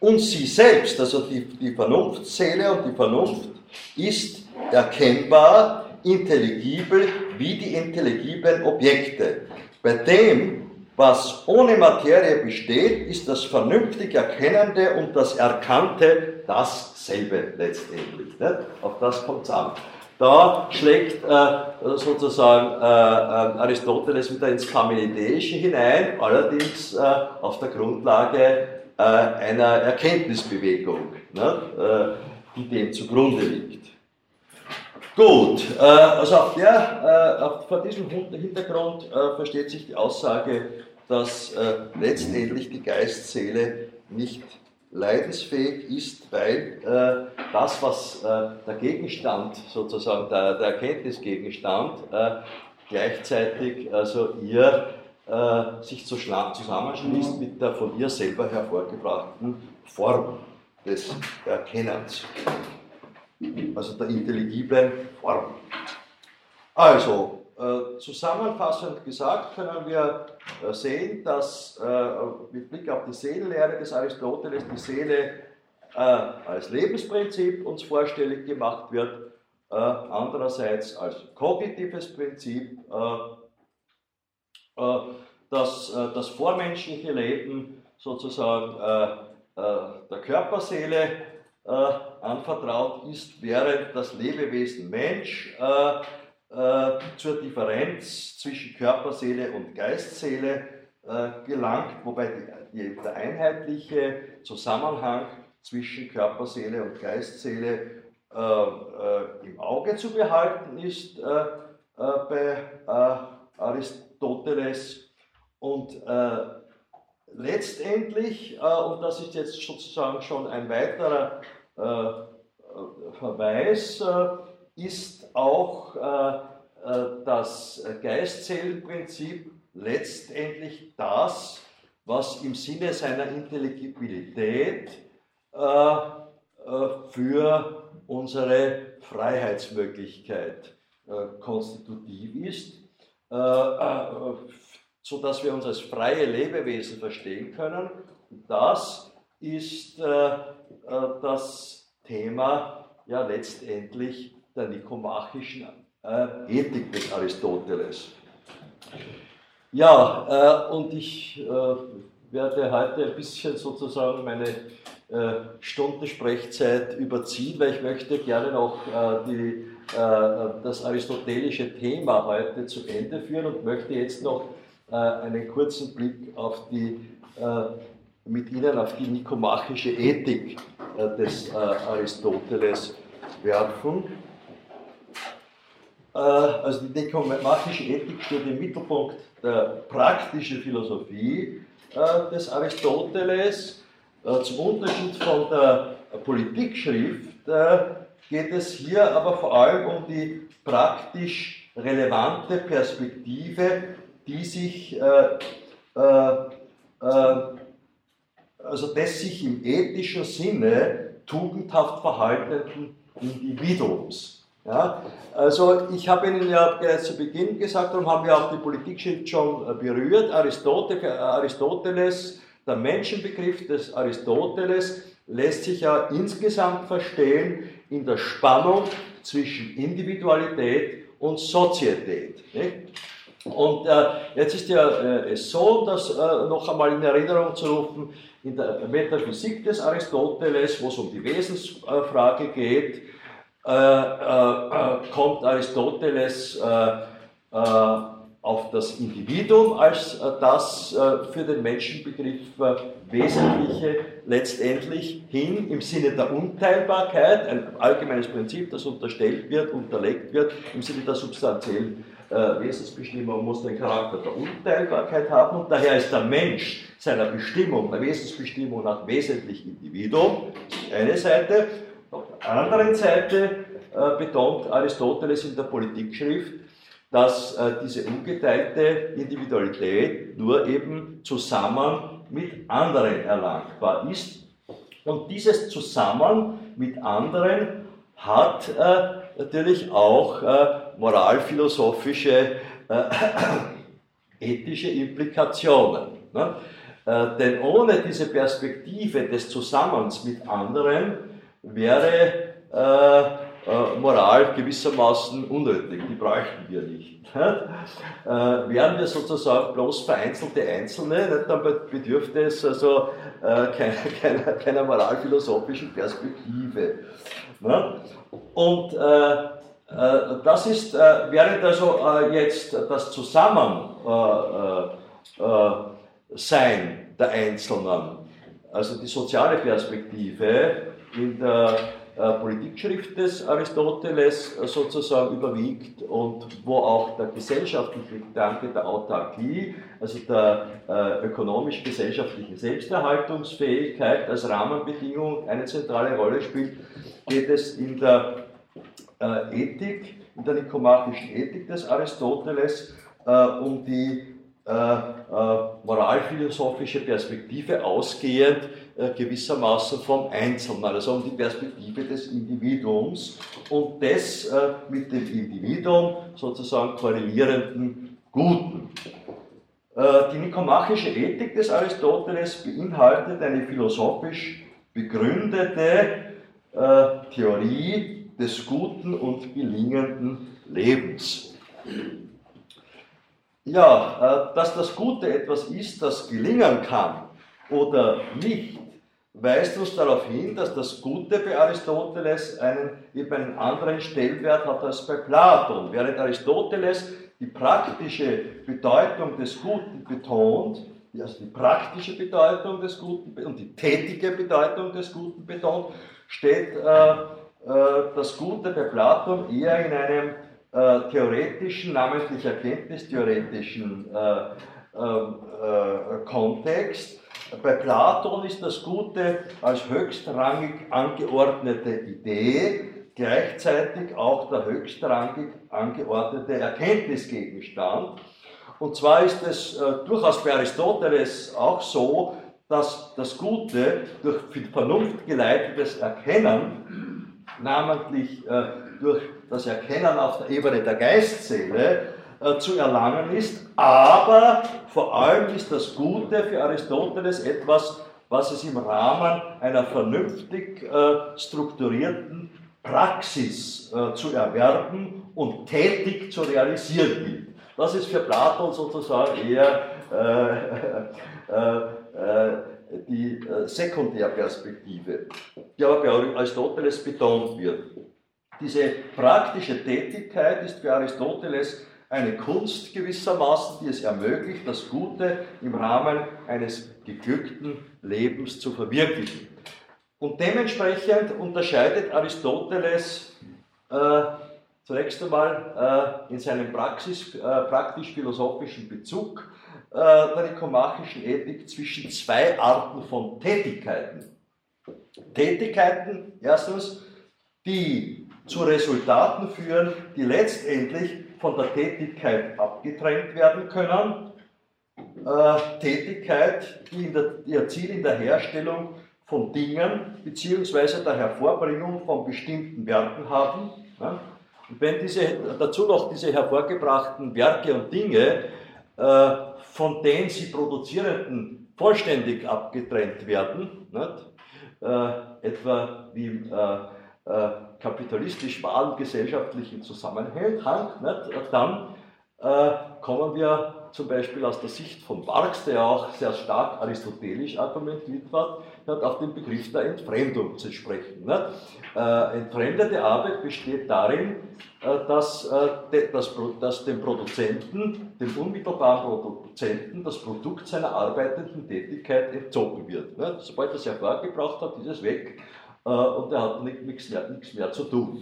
Und sie selbst, also die, die Vernunftseele und die Vernunft, ist erkennbar, intelligibel wie die intelligiblen Objekte. Bei dem, was ohne Materie besteht, ist das vernünftig Erkennende und das Erkannte dasselbe letztendlich. Nicht? Auf das kommt es an. Da schlägt äh, sozusagen äh, äh, Aristoteles wieder ins Parmenideische hinein, allerdings äh, auf der Grundlage äh, einer Erkenntnisbewegung, ne? Äh, die dem zugrunde liegt. Gut, also auf der, auf, vor diesem Hintergrund versteht sich die Aussage, dass letztendlich die Geistseele nicht leidensfähig ist, weil äh, das, was äh, der Gegenstand, sozusagen der, der Erkenntnisgegenstand, äh, gleichzeitig also ihr äh, sich zusammenschließt mit der von ihr selber hervorgebrachten Form des Erkennens, also der intelligiblen Form. Also, äh, zusammenfassend gesagt können wir äh, sehen, dass äh, mit Blick auf die Seelenlehre des Aristoteles die Seele als Lebensprinzip uns vorstellig gemacht wird, andererseits als kognitives Prinzip, dass das vormenschliche Leben sozusagen der Körperseele anvertraut ist, während das Lebewesen Mensch äh, zur Differenz zwischen Körperseele und Geistseele äh, gelangt, wobei die, die, der einheitliche Zusammenhang zwischen Körperseele und Geistseele äh, äh im Auge zu behalten ist äh, äh, bei Aristoteles und letztendlich, und das ist jetzt sozusagen schon ein weiterer Verweis, ist auch äh, äh, das Geistseelenprinzip letztendlich das, was im Sinne seiner Intelligibilität äh, für unsere Freiheitsmöglichkeit konstitutiv ist, sodass wir uns als freie Lebewesen verstehen können. Das ist das Thema ja letztendlich der nikomachischen äh, Ethik des Aristoteles. Ja, äh, und ich äh, werde heute ein bisschen sozusagen meine äh, Stundensprechzeit überziehen, weil ich möchte gerne noch äh, die, äh, das aristotelische Thema heute zu Ende führen und möchte jetzt noch äh, einen kurzen Blick auf die, äh, mit Ihnen auf die nikomachische Ethik äh, des Aristoteles werfen. Also die nikomachische Ethik steht im Mittelpunkt der praktischen Philosophie des Aristoteles. Zum Unterschied von der Politikschrift geht es hier aber vor allem um die praktisch relevante Perspektive die sich, äh, äh, äh, also des sich im ethischen Sinne tugendhaft verhaltenden Individuums. Ja? Also ich habe Ihnen ja zu Beginn gesagt, darum haben wir auch die Politik schon berührt, Aristoteles, der Menschenbegriff des Aristoteles lässt sich ja insgesamt verstehen in der Spannung zwischen Individualität und Sozietät. Nicht? Und äh, jetzt ist ja äh, so, dass äh, noch einmal in Erinnerung zu rufen, in der Metaphysik des Aristoteles, wo es um die Wesensfrage geht, äh, äh, kommt Aristoteles äh, auf das Individuum als das für den Menschenbegriff Wesentliche letztendlich hin im Sinne der Unteilbarkeit, ein allgemeines Prinzip, das unterstellt wird, unterlegt wird, im Sinne der substanziellen äh, Wesensbestimmung muss den Charakter der Unteilbarkeit haben und daher ist der Mensch seiner Bestimmung, der Wesensbestimmung nach wesentlich Individuum, eine Seite. Auf der anderen Seite äh, betont Aristoteles in der Politikschrift, dass äh, diese ungeteilte Individualität nur eben zusammen mit anderen erlangbar ist. Und dieses Zusammen mit anderen hat äh, natürlich auch äh, moralphilosophische, äh, ethische Implikationen. Ne? Äh, denn ohne diese Perspektive des Zusammens mit anderen wäre äh, äh, Moral gewissermaßen unnötig, die bräuchten wir nicht. Ne? Äh, wären wir sozusagen bloß vereinzelte Einzelne, ne, dann bedürfte es also äh, keiner, keiner, keiner moralphilosophischen Perspektive. Ne? Und äh, das ist, äh, während also äh, jetzt das Zusammensein der Einzelnen, also die soziale Perspektive in der Politikschrift des Aristoteles sozusagen überwiegt und wo auch der gesellschaftliche Gedanke der Autarkie, also der ökonomisch-gesellschaftlichen Selbsterhaltungsfähigkeit als Rahmenbedingung eine zentrale Rolle spielt, geht es in der äh, Ethik, in der nikomachischen Ethik des Aristoteles, äh, um die äh, moralphilosophische Perspektive ausgehend gewissermaßen vom Einzelnen, also um die Perspektive des Individuums und des mit dem Individuum sozusagen korrelierenden Guten. Die nikomachische Ethik des Aristoteles beinhaltet eine philosophisch begründete Theorie des guten und gelingenden Lebens. Ja, äh, dass das Gute etwas ist, das gelingen kann oder nicht, weist uns darauf hin, dass das Gute bei Aristoteles einen, eben einen anderen Stellwert hat als bei Platon. Während Aristoteles die praktische Bedeutung des Guten betont, also die praktische Bedeutung des Guten und die tätige Bedeutung des Guten betont, steht äh, das Gute bei Platon eher in einem äh, theoretischen, namentlich erkenntnistheoretischen äh, ähm, äh, Kontext. Bei Platon ist das Gute als höchstrangig angeordnete Idee gleichzeitig auch der höchstrangig angeordnete Erkenntnisgegenstand. Und zwar ist es äh, durchaus bei Aristoteles auch so, dass das Gute durch vernunftgeleitetes Erkennen namentlich äh, durch das Erkennen auf der Ebene der Geistseele äh, zu erlangen ist, aber vor allem ist das Gute für Aristoteles etwas, was es im Rahmen einer vernünftig äh, strukturierten Praxis zu erwerben und tätig zu realisieren gilt. Das ist für Platon sozusagen eher die äh, Sekundärperspektive, die aber bei Aristoteles betont wird. Diese praktische Tätigkeit ist für Aristoteles eine Kunst gewissermaßen, die es ermöglicht, das Gute im Rahmen eines geglückten Lebens zu verwirklichen. Und dementsprechend unterscheidet Aristoteles äh, zunächst einmal äh, in seinem äh, praktisch-philosophischen Bezug äh, der nikomachischen Ethik zwischen zwei Arten von Tätigkeiten. Tätigkeiten, erstens, die zu Resultaten führen, die letztendlich von der Tätigkeit abgetrennt werden können. Äh, Tätigkeit, die, der, ihr Ziel in der Herstellung von Dingen bzw. der Hervorbringung von bestimmten Werken haben. Und wenn diese, dazu noch diese hervorgebrachten Werke und Dinge äh, von den sie produzierenden vollständig abgetrennt werden, äh, etwa wie äh, äh, kapitalistisch-wahlgesellschaftlichen Zusammenhang, nicht? dann äh, kommen wir zum Beispiel aus der Sicht von Marx, der auch sehr stark aristotelisch argumentiert hat, hat auf den Begriff der Entfremdung zu sprechen. Nicht? Äh, entfremdete Arbeit besteht darin, äh, dass, äh, de, dass, dass dem Produzenten, dem unmittelbaren Produzenten, das Produkt seiner arbeitenden Tätigkeit entzogen wird. Nicht? Sobald er es hervorgebracht hat, ist es weg äh, und er hat nichts mehr, nichts mehr zu tun.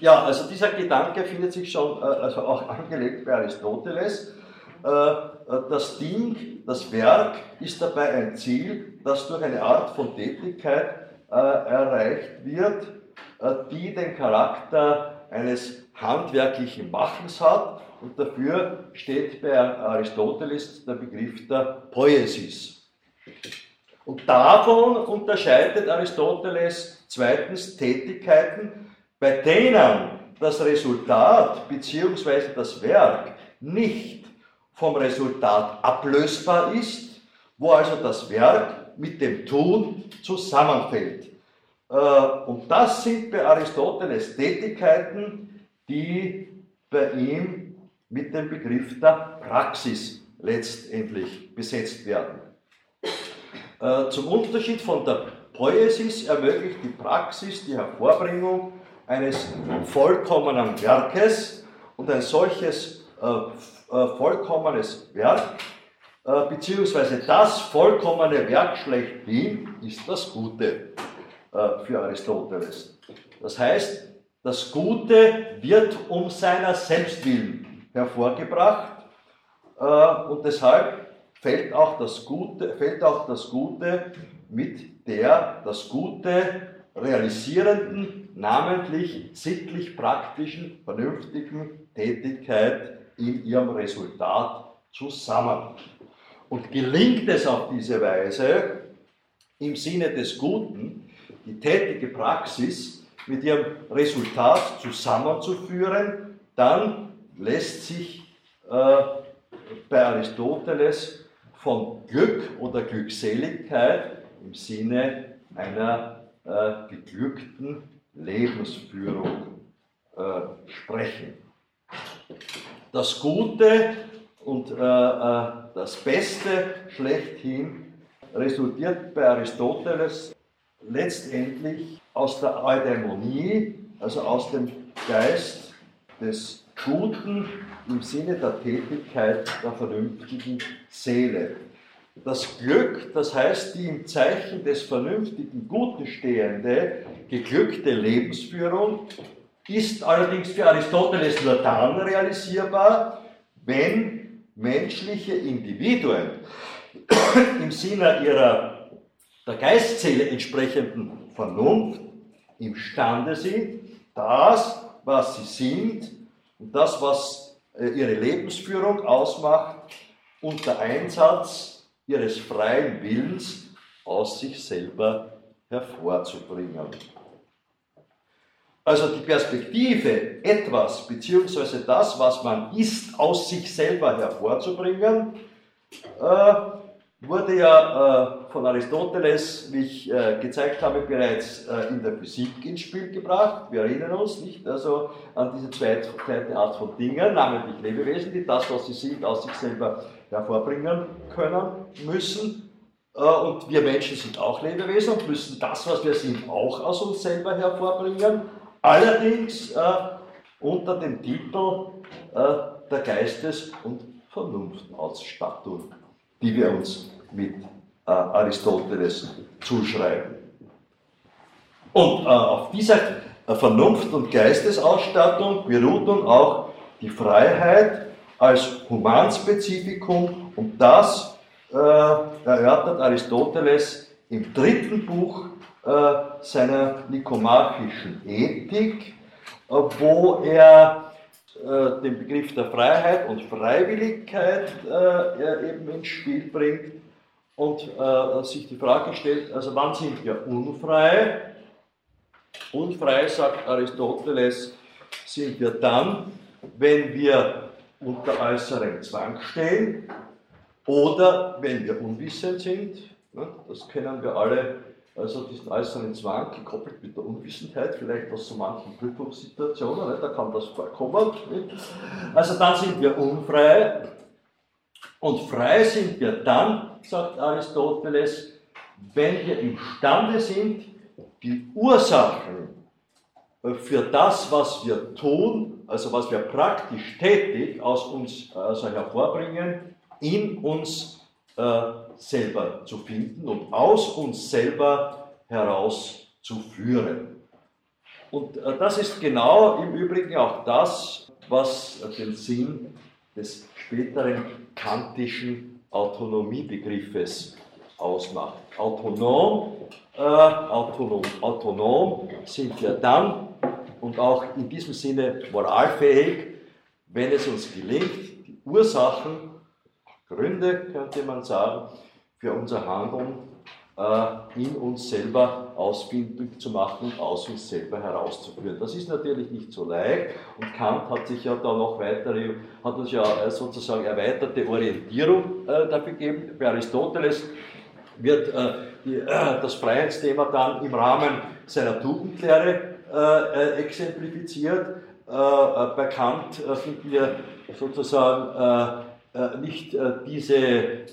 Ja, also dieser Gedanke findet sich schon äh, also auch angelegt bei Aristoteles. Äh, das Ding, das Werk ist dabei ein Ziel, das durch eine Art von Tätigkeit erreicht wird, die den Charakter eines handwerklichen Machens hat und dafür steht bei Aristoteles der Begriff der Poesis. Und davon unterscheidet Aristoteles zweitens Tätigkeiten, bei denen das Resultat bzw. das Werk nicht vom Resultat ablösbar ist, wo also das Werk mit dem Tun zusammenfällt. Äh, und das sind bei Aristoteles Tätigkeiten, die bei ihm mit dem Begriff der Praxis letztendlich besetzt werden. Äh, zum Unterschied von der Poesis ermöglicht die Praxis die Hervorbringung eines vollkommenen Werkes und ein solches äh, vollkommenes Werk, äh, beziehungsweise das vollkommene Werk schlechthin ist das Gute äh, für Aristoteles. Das heißt, das Gute wird um seiner selbst willen hervorgebracht äh, und deshalb fällt auch das Gute, fällt auch das Gute mit der das Gute realisierenden, namentlich sittlich praktischen, vernünftigen Tätigkeit in ihrem Resultat zusammen. Und gelingt es auf diese Weise, im Sinne des Guten, die tätige Praxis mit ihrem Resultat zusammenzuführen, dann lässt sich äh, bei Aristoteles von Glück oder Glückseligkeit im Sinne einer äh, geglückten Lebensführung äh, sprechen. Das Gute und äh, äh das Beste schlechthin resultiert bei Aristoteles letztendlich aus der Eudaimonie, also aus dem Geist des Guten im Sinne der Tätigkeit der vernünftigen Seele. Das Glück, das heißt die im Zeichen des vernünftigen Guten stehende, geglückte Lebensführung, ist allerdings für Aristoteles nur dann realisierbar, wenn menschliche Individuen im Sinne ihrer der Geistseele entsprechenden Vernunft imstande sind, das, was sie sind und das, was äh, ihre Lebensführung ausmacht, unter Einsatz ihres freien Willens aus sich selber hervorzubringen. Also die Perspektive, etwas bzw. das, was man ist, aus sich selber hervorzubringen, äh, wurde ja äh, von Aristoteles, wie ich äh, gezeigt habe, bereits äh, in der Physik ins Spiel gebracht. Wir erinnern uns nicht also an diese zweite, Art von Dingen, namentlich Lebewesen, die das, was sie sind, aus sich selber hervorbringen können müssen. und wir Menschen sind auch Lebewesen und müssen das, was wir sind, auch aus uns selber hervorbringen. Allerdings äh, unter dem Titel äh, der Geistes- und Vernunftausstattung, die wir uns mit äh, Aristoteles zuschreiben. Und äh, auf dieser äh, Vernunft- und Geistesausstattung beruht nun auch die Freiheit als Humanspezifikum und das äh, erörtert Aristoteles im dritten Buch äh, seiner nikomachischen Ethik, wo er äh, den Begriff der Freiheit und Freiwilligkeit äh, eben ins Spiel bringt und sich die Frage stellt, also wann sind wir unfrei? Unfrei, sagt Aristoteles, sind wir dann, wenn wir unter äußerem Zwang stehen oder wenn wir unwissend sind. Das kennen wir alle, also diesen äußeren Zwang gekoppelt mit der Unwissenheit, vielleicht aus so manchen Prüfungssituationen, da kann das vorkommen. Also dann sind wir unfrei und frei sind wir dann, sagt Aristoteles, wenn wir imstande sind, die Ursachen für das, was wir tun, also was wir praktisch tätig aus uns also hervorbringen, in uns äh, selber zu finden und aus uns selber herauszuführen. Und äh, das ist genau im Übrigen auch das, was den Sinn des späteren kantischen Autonomiebegriffes ausmacht. Autonom, äh, autonom, autonom sind wir dann und auch in diesem Sinne moralfähig, wenn es uns gelingt, die Ursachen, Gründe könnte man sagen, für unser Handeln äh, in uns selber ausfindig zu machen und aus uns selber herauszuführen. Das ist natürlich nicht so leicht und Kant hat sich ja da noch weitere, hat uns ja äh, sozusagen erweiterte Orientierung äh, dafür gegeben. Bei Aristoteles wird äh, die, äh, das Freiheitsthema dann im Rahmen seiner Tugendlehre äh, exemplifiziert. bei Kant finden wir sozusagen nicht diese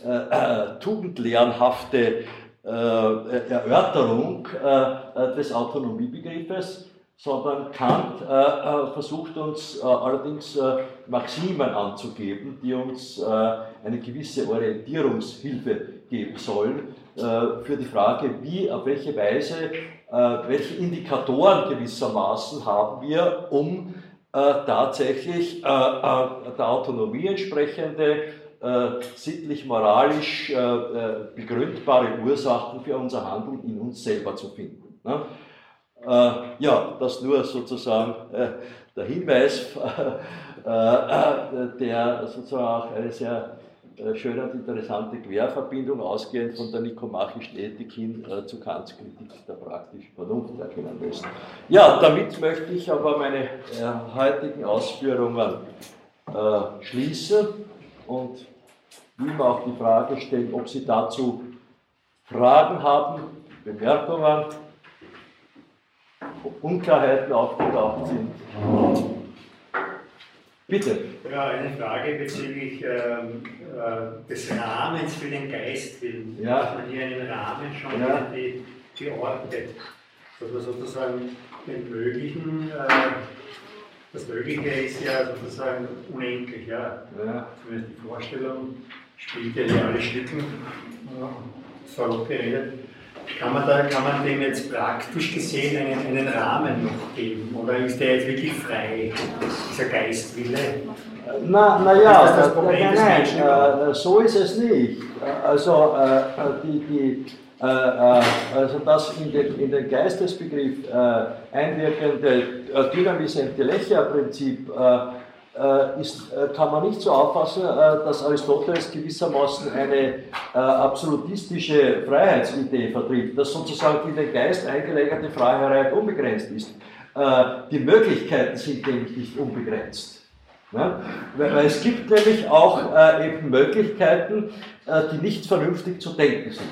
tugendlehrenhafte Erörterung des Autonomiebegriffes, sondern Kant versucht uns allerdings Maximen anzugeben, die uns eine gewisse Orientierungshilfe geben sollen für die Frage, wie, auf welche Weise äh, welche Indikatoren gewissermaßen haben wir, um äh, tatsächlich äh, der Autonomie entsprechende sittlich-moralisch begründbare Ursachen für unser Handeln in uns selber zu finden. Ne? Ja, das nur sozusagen der Hinweis, der sozusagen auch eine sehr äh, schöne und interessante Querverbindung ausgehend von der nikomachischen Ethik hin äh, zu Kants Kritik der praktischen Vernunft erkennen müssen. Ja, damit möchte ich aber meine äh, heutigen Ausführungen äh, schließen und will mir auch die Frage stellen, ob Sie dazu Fragen haben, Bemerkungen, ob Unklarheiten aufgetaucht sind. Bitte. Ja, eine Frage bezüglich ähm, äh, des Rahmens für den Geist will. Ja. Dass man hier einen Rahmen schon ja. geordnet, dass man sozusagen den Möglichen, äh, das Mögliche ist ja sozusagen unendlich, ja. ja. Zumindest die Vorstellung spielt ja nicht alle Stücken, ja, salopp geredet. Kann man, da, kann man dem jetzt praktisch gesehen einen, einen Rahmen noch geben? Oder ist der jetzt wirklich frei, dieser Geistwille? Na, na ja, das das Problem nein, nein, äh, so ist es nicht. Also, äh, die, die, äh, äh also das in den, in den Geistesbegriff äh, einwirkende äh, Dynamis Entelecheia-Prinzip äh, ist, äh, kann man nicht so auffassen, äh, dass Aristoteles gewissermaßen eine absolutistische Freiheitsidee vertritt, dass sozusagen die in den Geist eingelegerte Freiheit unbegrenzt ist. Die Möglichkeiten sind nämlich nicht unbegrenzt. Weil es gibt nämlich auch eben Möglichkeiten, die nicht vernünftig zu denken sind.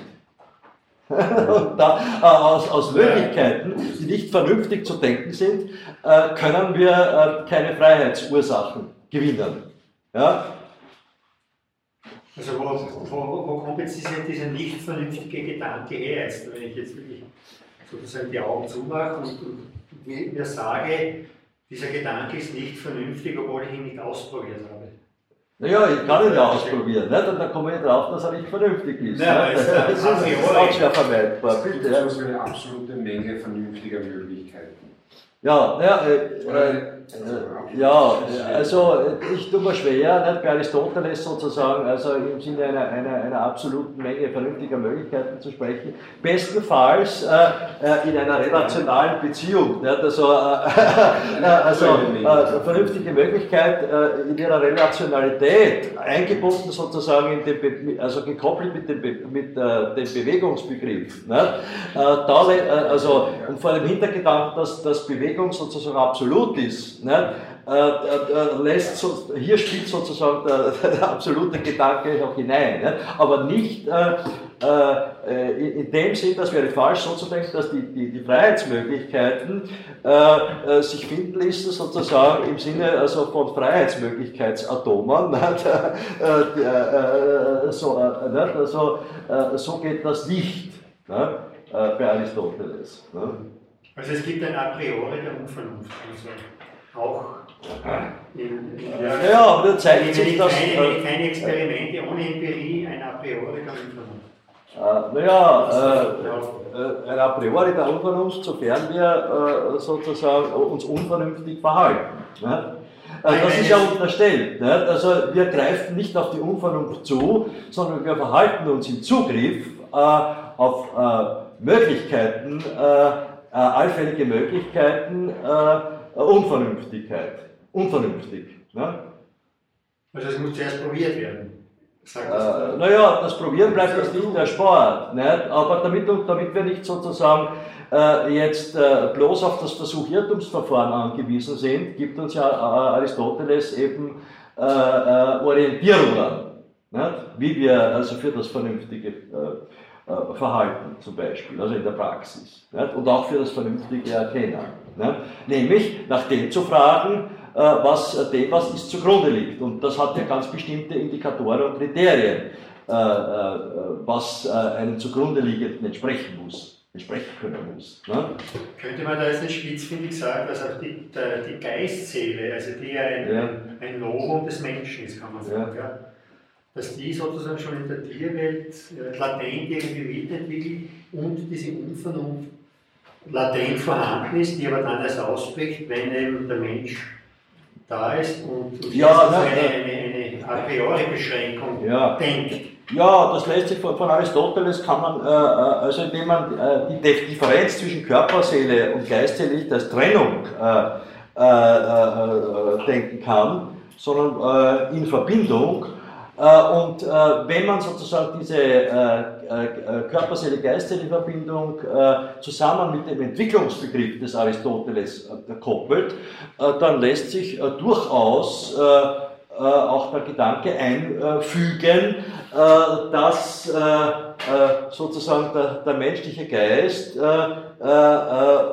Und da, äh, aus, aus, Möglichkeiten, die nicht vernünftig zu denken sind, äh, können wir äh, keine Freiheitsursachen gewinnen. Ja? Also wo, wo, wo kommt jetzt dieser, dieser nicht vernünftige Gedanke her, jetzt, wenn ich jetzt wirklich sozusagen die Augen zumache und, und mir sage, dieser Gedanke ist nicht vernünftig, obwohl ich ihn nicht ausprobiert habe. Naja, ich kann ihn ja ausprobieren, nicht? und dann komme ich drauf, dass er nicht vernünftig ist. Ja, das, das, ist, das ist auch schwer vermeidbar. Bitte. Das ist eine absolute Menge vernünftiger Möglichkeiten. Ja, ja, äh, äh, ja, also ich tue mir schwer, nicht bei Aristoteles sozusagen, also im Sinne einer, einer, einer absoluten Menge vernünftiger Möglichkeiten zu sprechen. Bestenfalls äh, äh in einer relationalen Beziehung. Nicht? Also, äh, also äh, vernünftige Möglichkeit in ihrer Relationalität, eingebunden sozusagen in den, Be also gekoppelt mit dem, Be mit, dem Bewegungsbegriff. Da, also, und vor dem Hintergedanken, dass, dass Bewegung sozusagen absolut ist, ne, äh, äh, lässt so, hier spielt sozusagen der, der, absolute Gedanke auch hinein, ne, aber nicht äh, äh, in, in, dem Sinn, das wäre falsch, so zu denken, dass die, die, die Freiheitsmöglichkeiten äh, äh, sich finden ließen, sozusagen im Sinne also von Freiheitsmöglichkeitsatomen. Ne, so, ne, also, so geht das nicht ne, bei Aristoteles. Ne. Also es gibt ein A priori der Unvernunft, auch in, in der, Ja, aber da zeigt sich das. Keine, äh, keine Experimente ohne Empirie, ein A priori der Unvernunft. Äh, naja, äh, ein A priori der Unvernunft, sofern wir äh, sozusagen uns unvernünftig verhalten. Ne? Äh, das ist ja unterstellt. Ne? Also wir greifen nicht auf die Unvernunft zu, sondern wir verhalten uns im Zugriff äh, auf Möglichkeiten, äh, allfällige Möglichkeiten, äh, Unvernünftigkeit. Unvernünftig. Ne? Also es muss zuerst probiert werden. Äh, naja, das Probieren bleibt jetzt nicht der Sport, nicht? aber damit, damit wir nicht sozusagen äh, jetzt äh, bloß auf das Versuch-Irrtumsverfahren angewiesen sind, gibt uns ja äh, Aristoteles eben äh, äh, Orientierungen, nicht? wie wir also für das vernünftige äh, Verhalten zum Beispiel, also in der Praxis. Nicht? Und auch für das vernünftige Erkennen. Nicht? Nämlich nach dem zu fragen, äh, was dem, was ist, zugrunde liegt. Und das hat ja ganz bestimmte Indikatoren und Kriterien, äh, was einem zugrunde liegenden entsprechen muss, entsprechen können muss. Ne? Könnte man da jetzt nicht spitzfindig sagen, dass auch die, die Geistseele, also die ein, ja. ein Novum des Menschen ist, kann man sagen. Ja. Ja? Dass die sozusagen schon in der Tierwelt äh, latent irgendwie mitentwickelt und diese Unvernunft latent vorhanden ist, die aber dann erst ausbricht, wenn eben der Mensch da ist und, und ja, also eine, eine, a priori Beschränkung ja. denkt. Ja, das lässt sich von, von Aristoteles kann man, äh, äh also indem man äh, die Differenz zwischen Körperseele und Geistseele nicht als Trennung äh, äh, denken kann, sondern in Verbindung und äh, wenn man sozusagen diese äh, Körperseele-Geistseele-Verbindung zusammen mit dem Entwicklungsbegriff des Aristoteles koppelt, dann lässt sich durchaus auch der Gedanke einfügen, dass sozusagen der, der menschliche Geist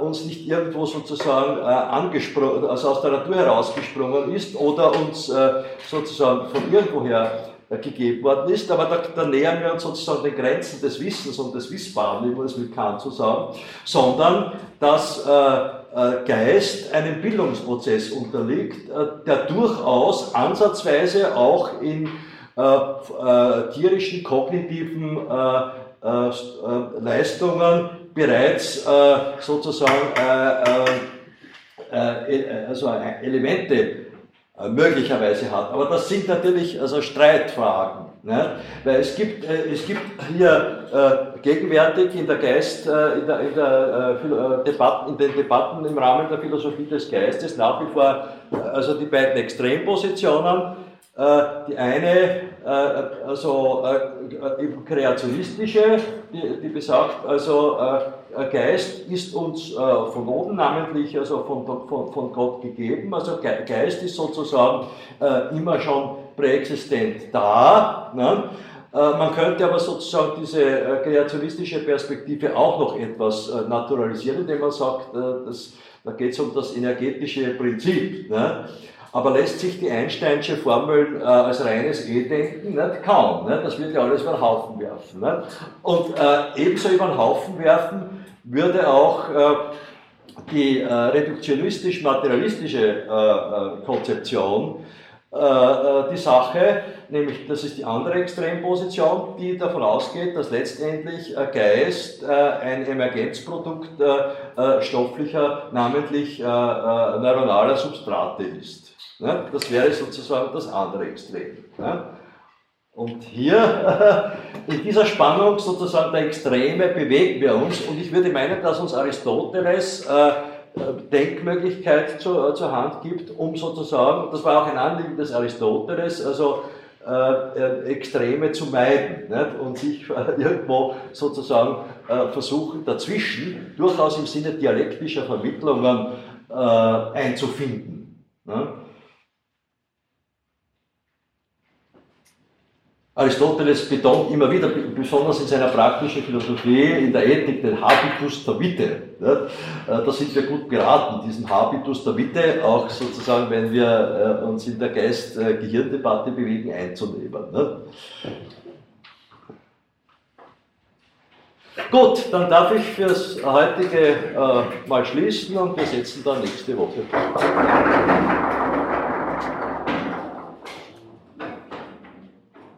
uns nicht irgendwo sozusagen angesprungen, also aus der Natur herausgesprungen ist oder uns sozusagen von irgendwoher gegeben worden ist, aber da, da, nähern wir uns sozusagen den Grenzen des Wissens und des Wissbaren, man es mit Kant so sagen, sondern dass äh, äh, Geist einem Bildungsprozess unterliegt, äh, der durchaus ansatzweise auch in äh, äh, tierischen kognitiven Leistungen bereits sozusagen also Elemente möglicherweise hat. Aber das sind natürlich also Streitfragen. Ne? Weil es gibt, äh, es gibt hier äh, gegenwärtig in der Geist, äh, in, der, in, der, äh, Debatten, in den Debatten im Rahmen der Philosophie des Geistes nach wie vor äh, also die beiden Extrempositionen. Äh, die eine, also eben kreationistische, die, besagt, also Geist ist uns äh, von oben, namentlich also von, Gott gegeben. Also Geist ist sozusagen äh, immer schon präexistent da. Ne? Äh, man könnte aber sozusagen diese kreationistische Perspektive auch noch etwas naturalisieren, indem man sagt, das, da geht es um das energetische Prinzip. Ne? Aber lässt sich die Einsteinsche Formel äh, als reines E denken? Nicht? Kaum. Nicht? Das würde ja alles über den Haufen werfen. Nicht? Und äh, ebenso über den Haufen werfen würde auch äh, die äh, reduktionistisch-materialistische äh, äh, Konzeption die Sache, nämlich das ist die andere Extremposition, die davon ausgeht, dass letztendlich Geist ein Emergenzprodukt stofflicher, namentlich neuronaler Substrate ist. Das wäre sozusagen das andere Extrem. Und hier, in dieser Spannung sozusagen der Extreme bewegen wir uns und ich würde meinen, dass uns Aristoteles äh, Denkmöglichkeit zu, zur Hand gibt, um sozusagen, das war auch ein Anliegen des Aristoteles, also äh, Extreme zu meiden nicht? und sich äh, irgendwo sozusagen äh, versuchen, dazwischen, durchaus im Sinne dialektischer Vermittlungen äh, einzufinden. Ne? Aristoteles betont immer wieder, besonders in seiner praktischen Philosophie, in der Ethik, den Habitus der Mitte. Äh, da sind wir gut beraten, diesen Habitus der Mitte, auch sozusagen, wenn wir äh, uns in der Geist-Gehirn-Debatte bewegen, einzunehmen. Gut, dann darf ich fürs heutige äh, mal schließen und wir setzen dann nächste Woche.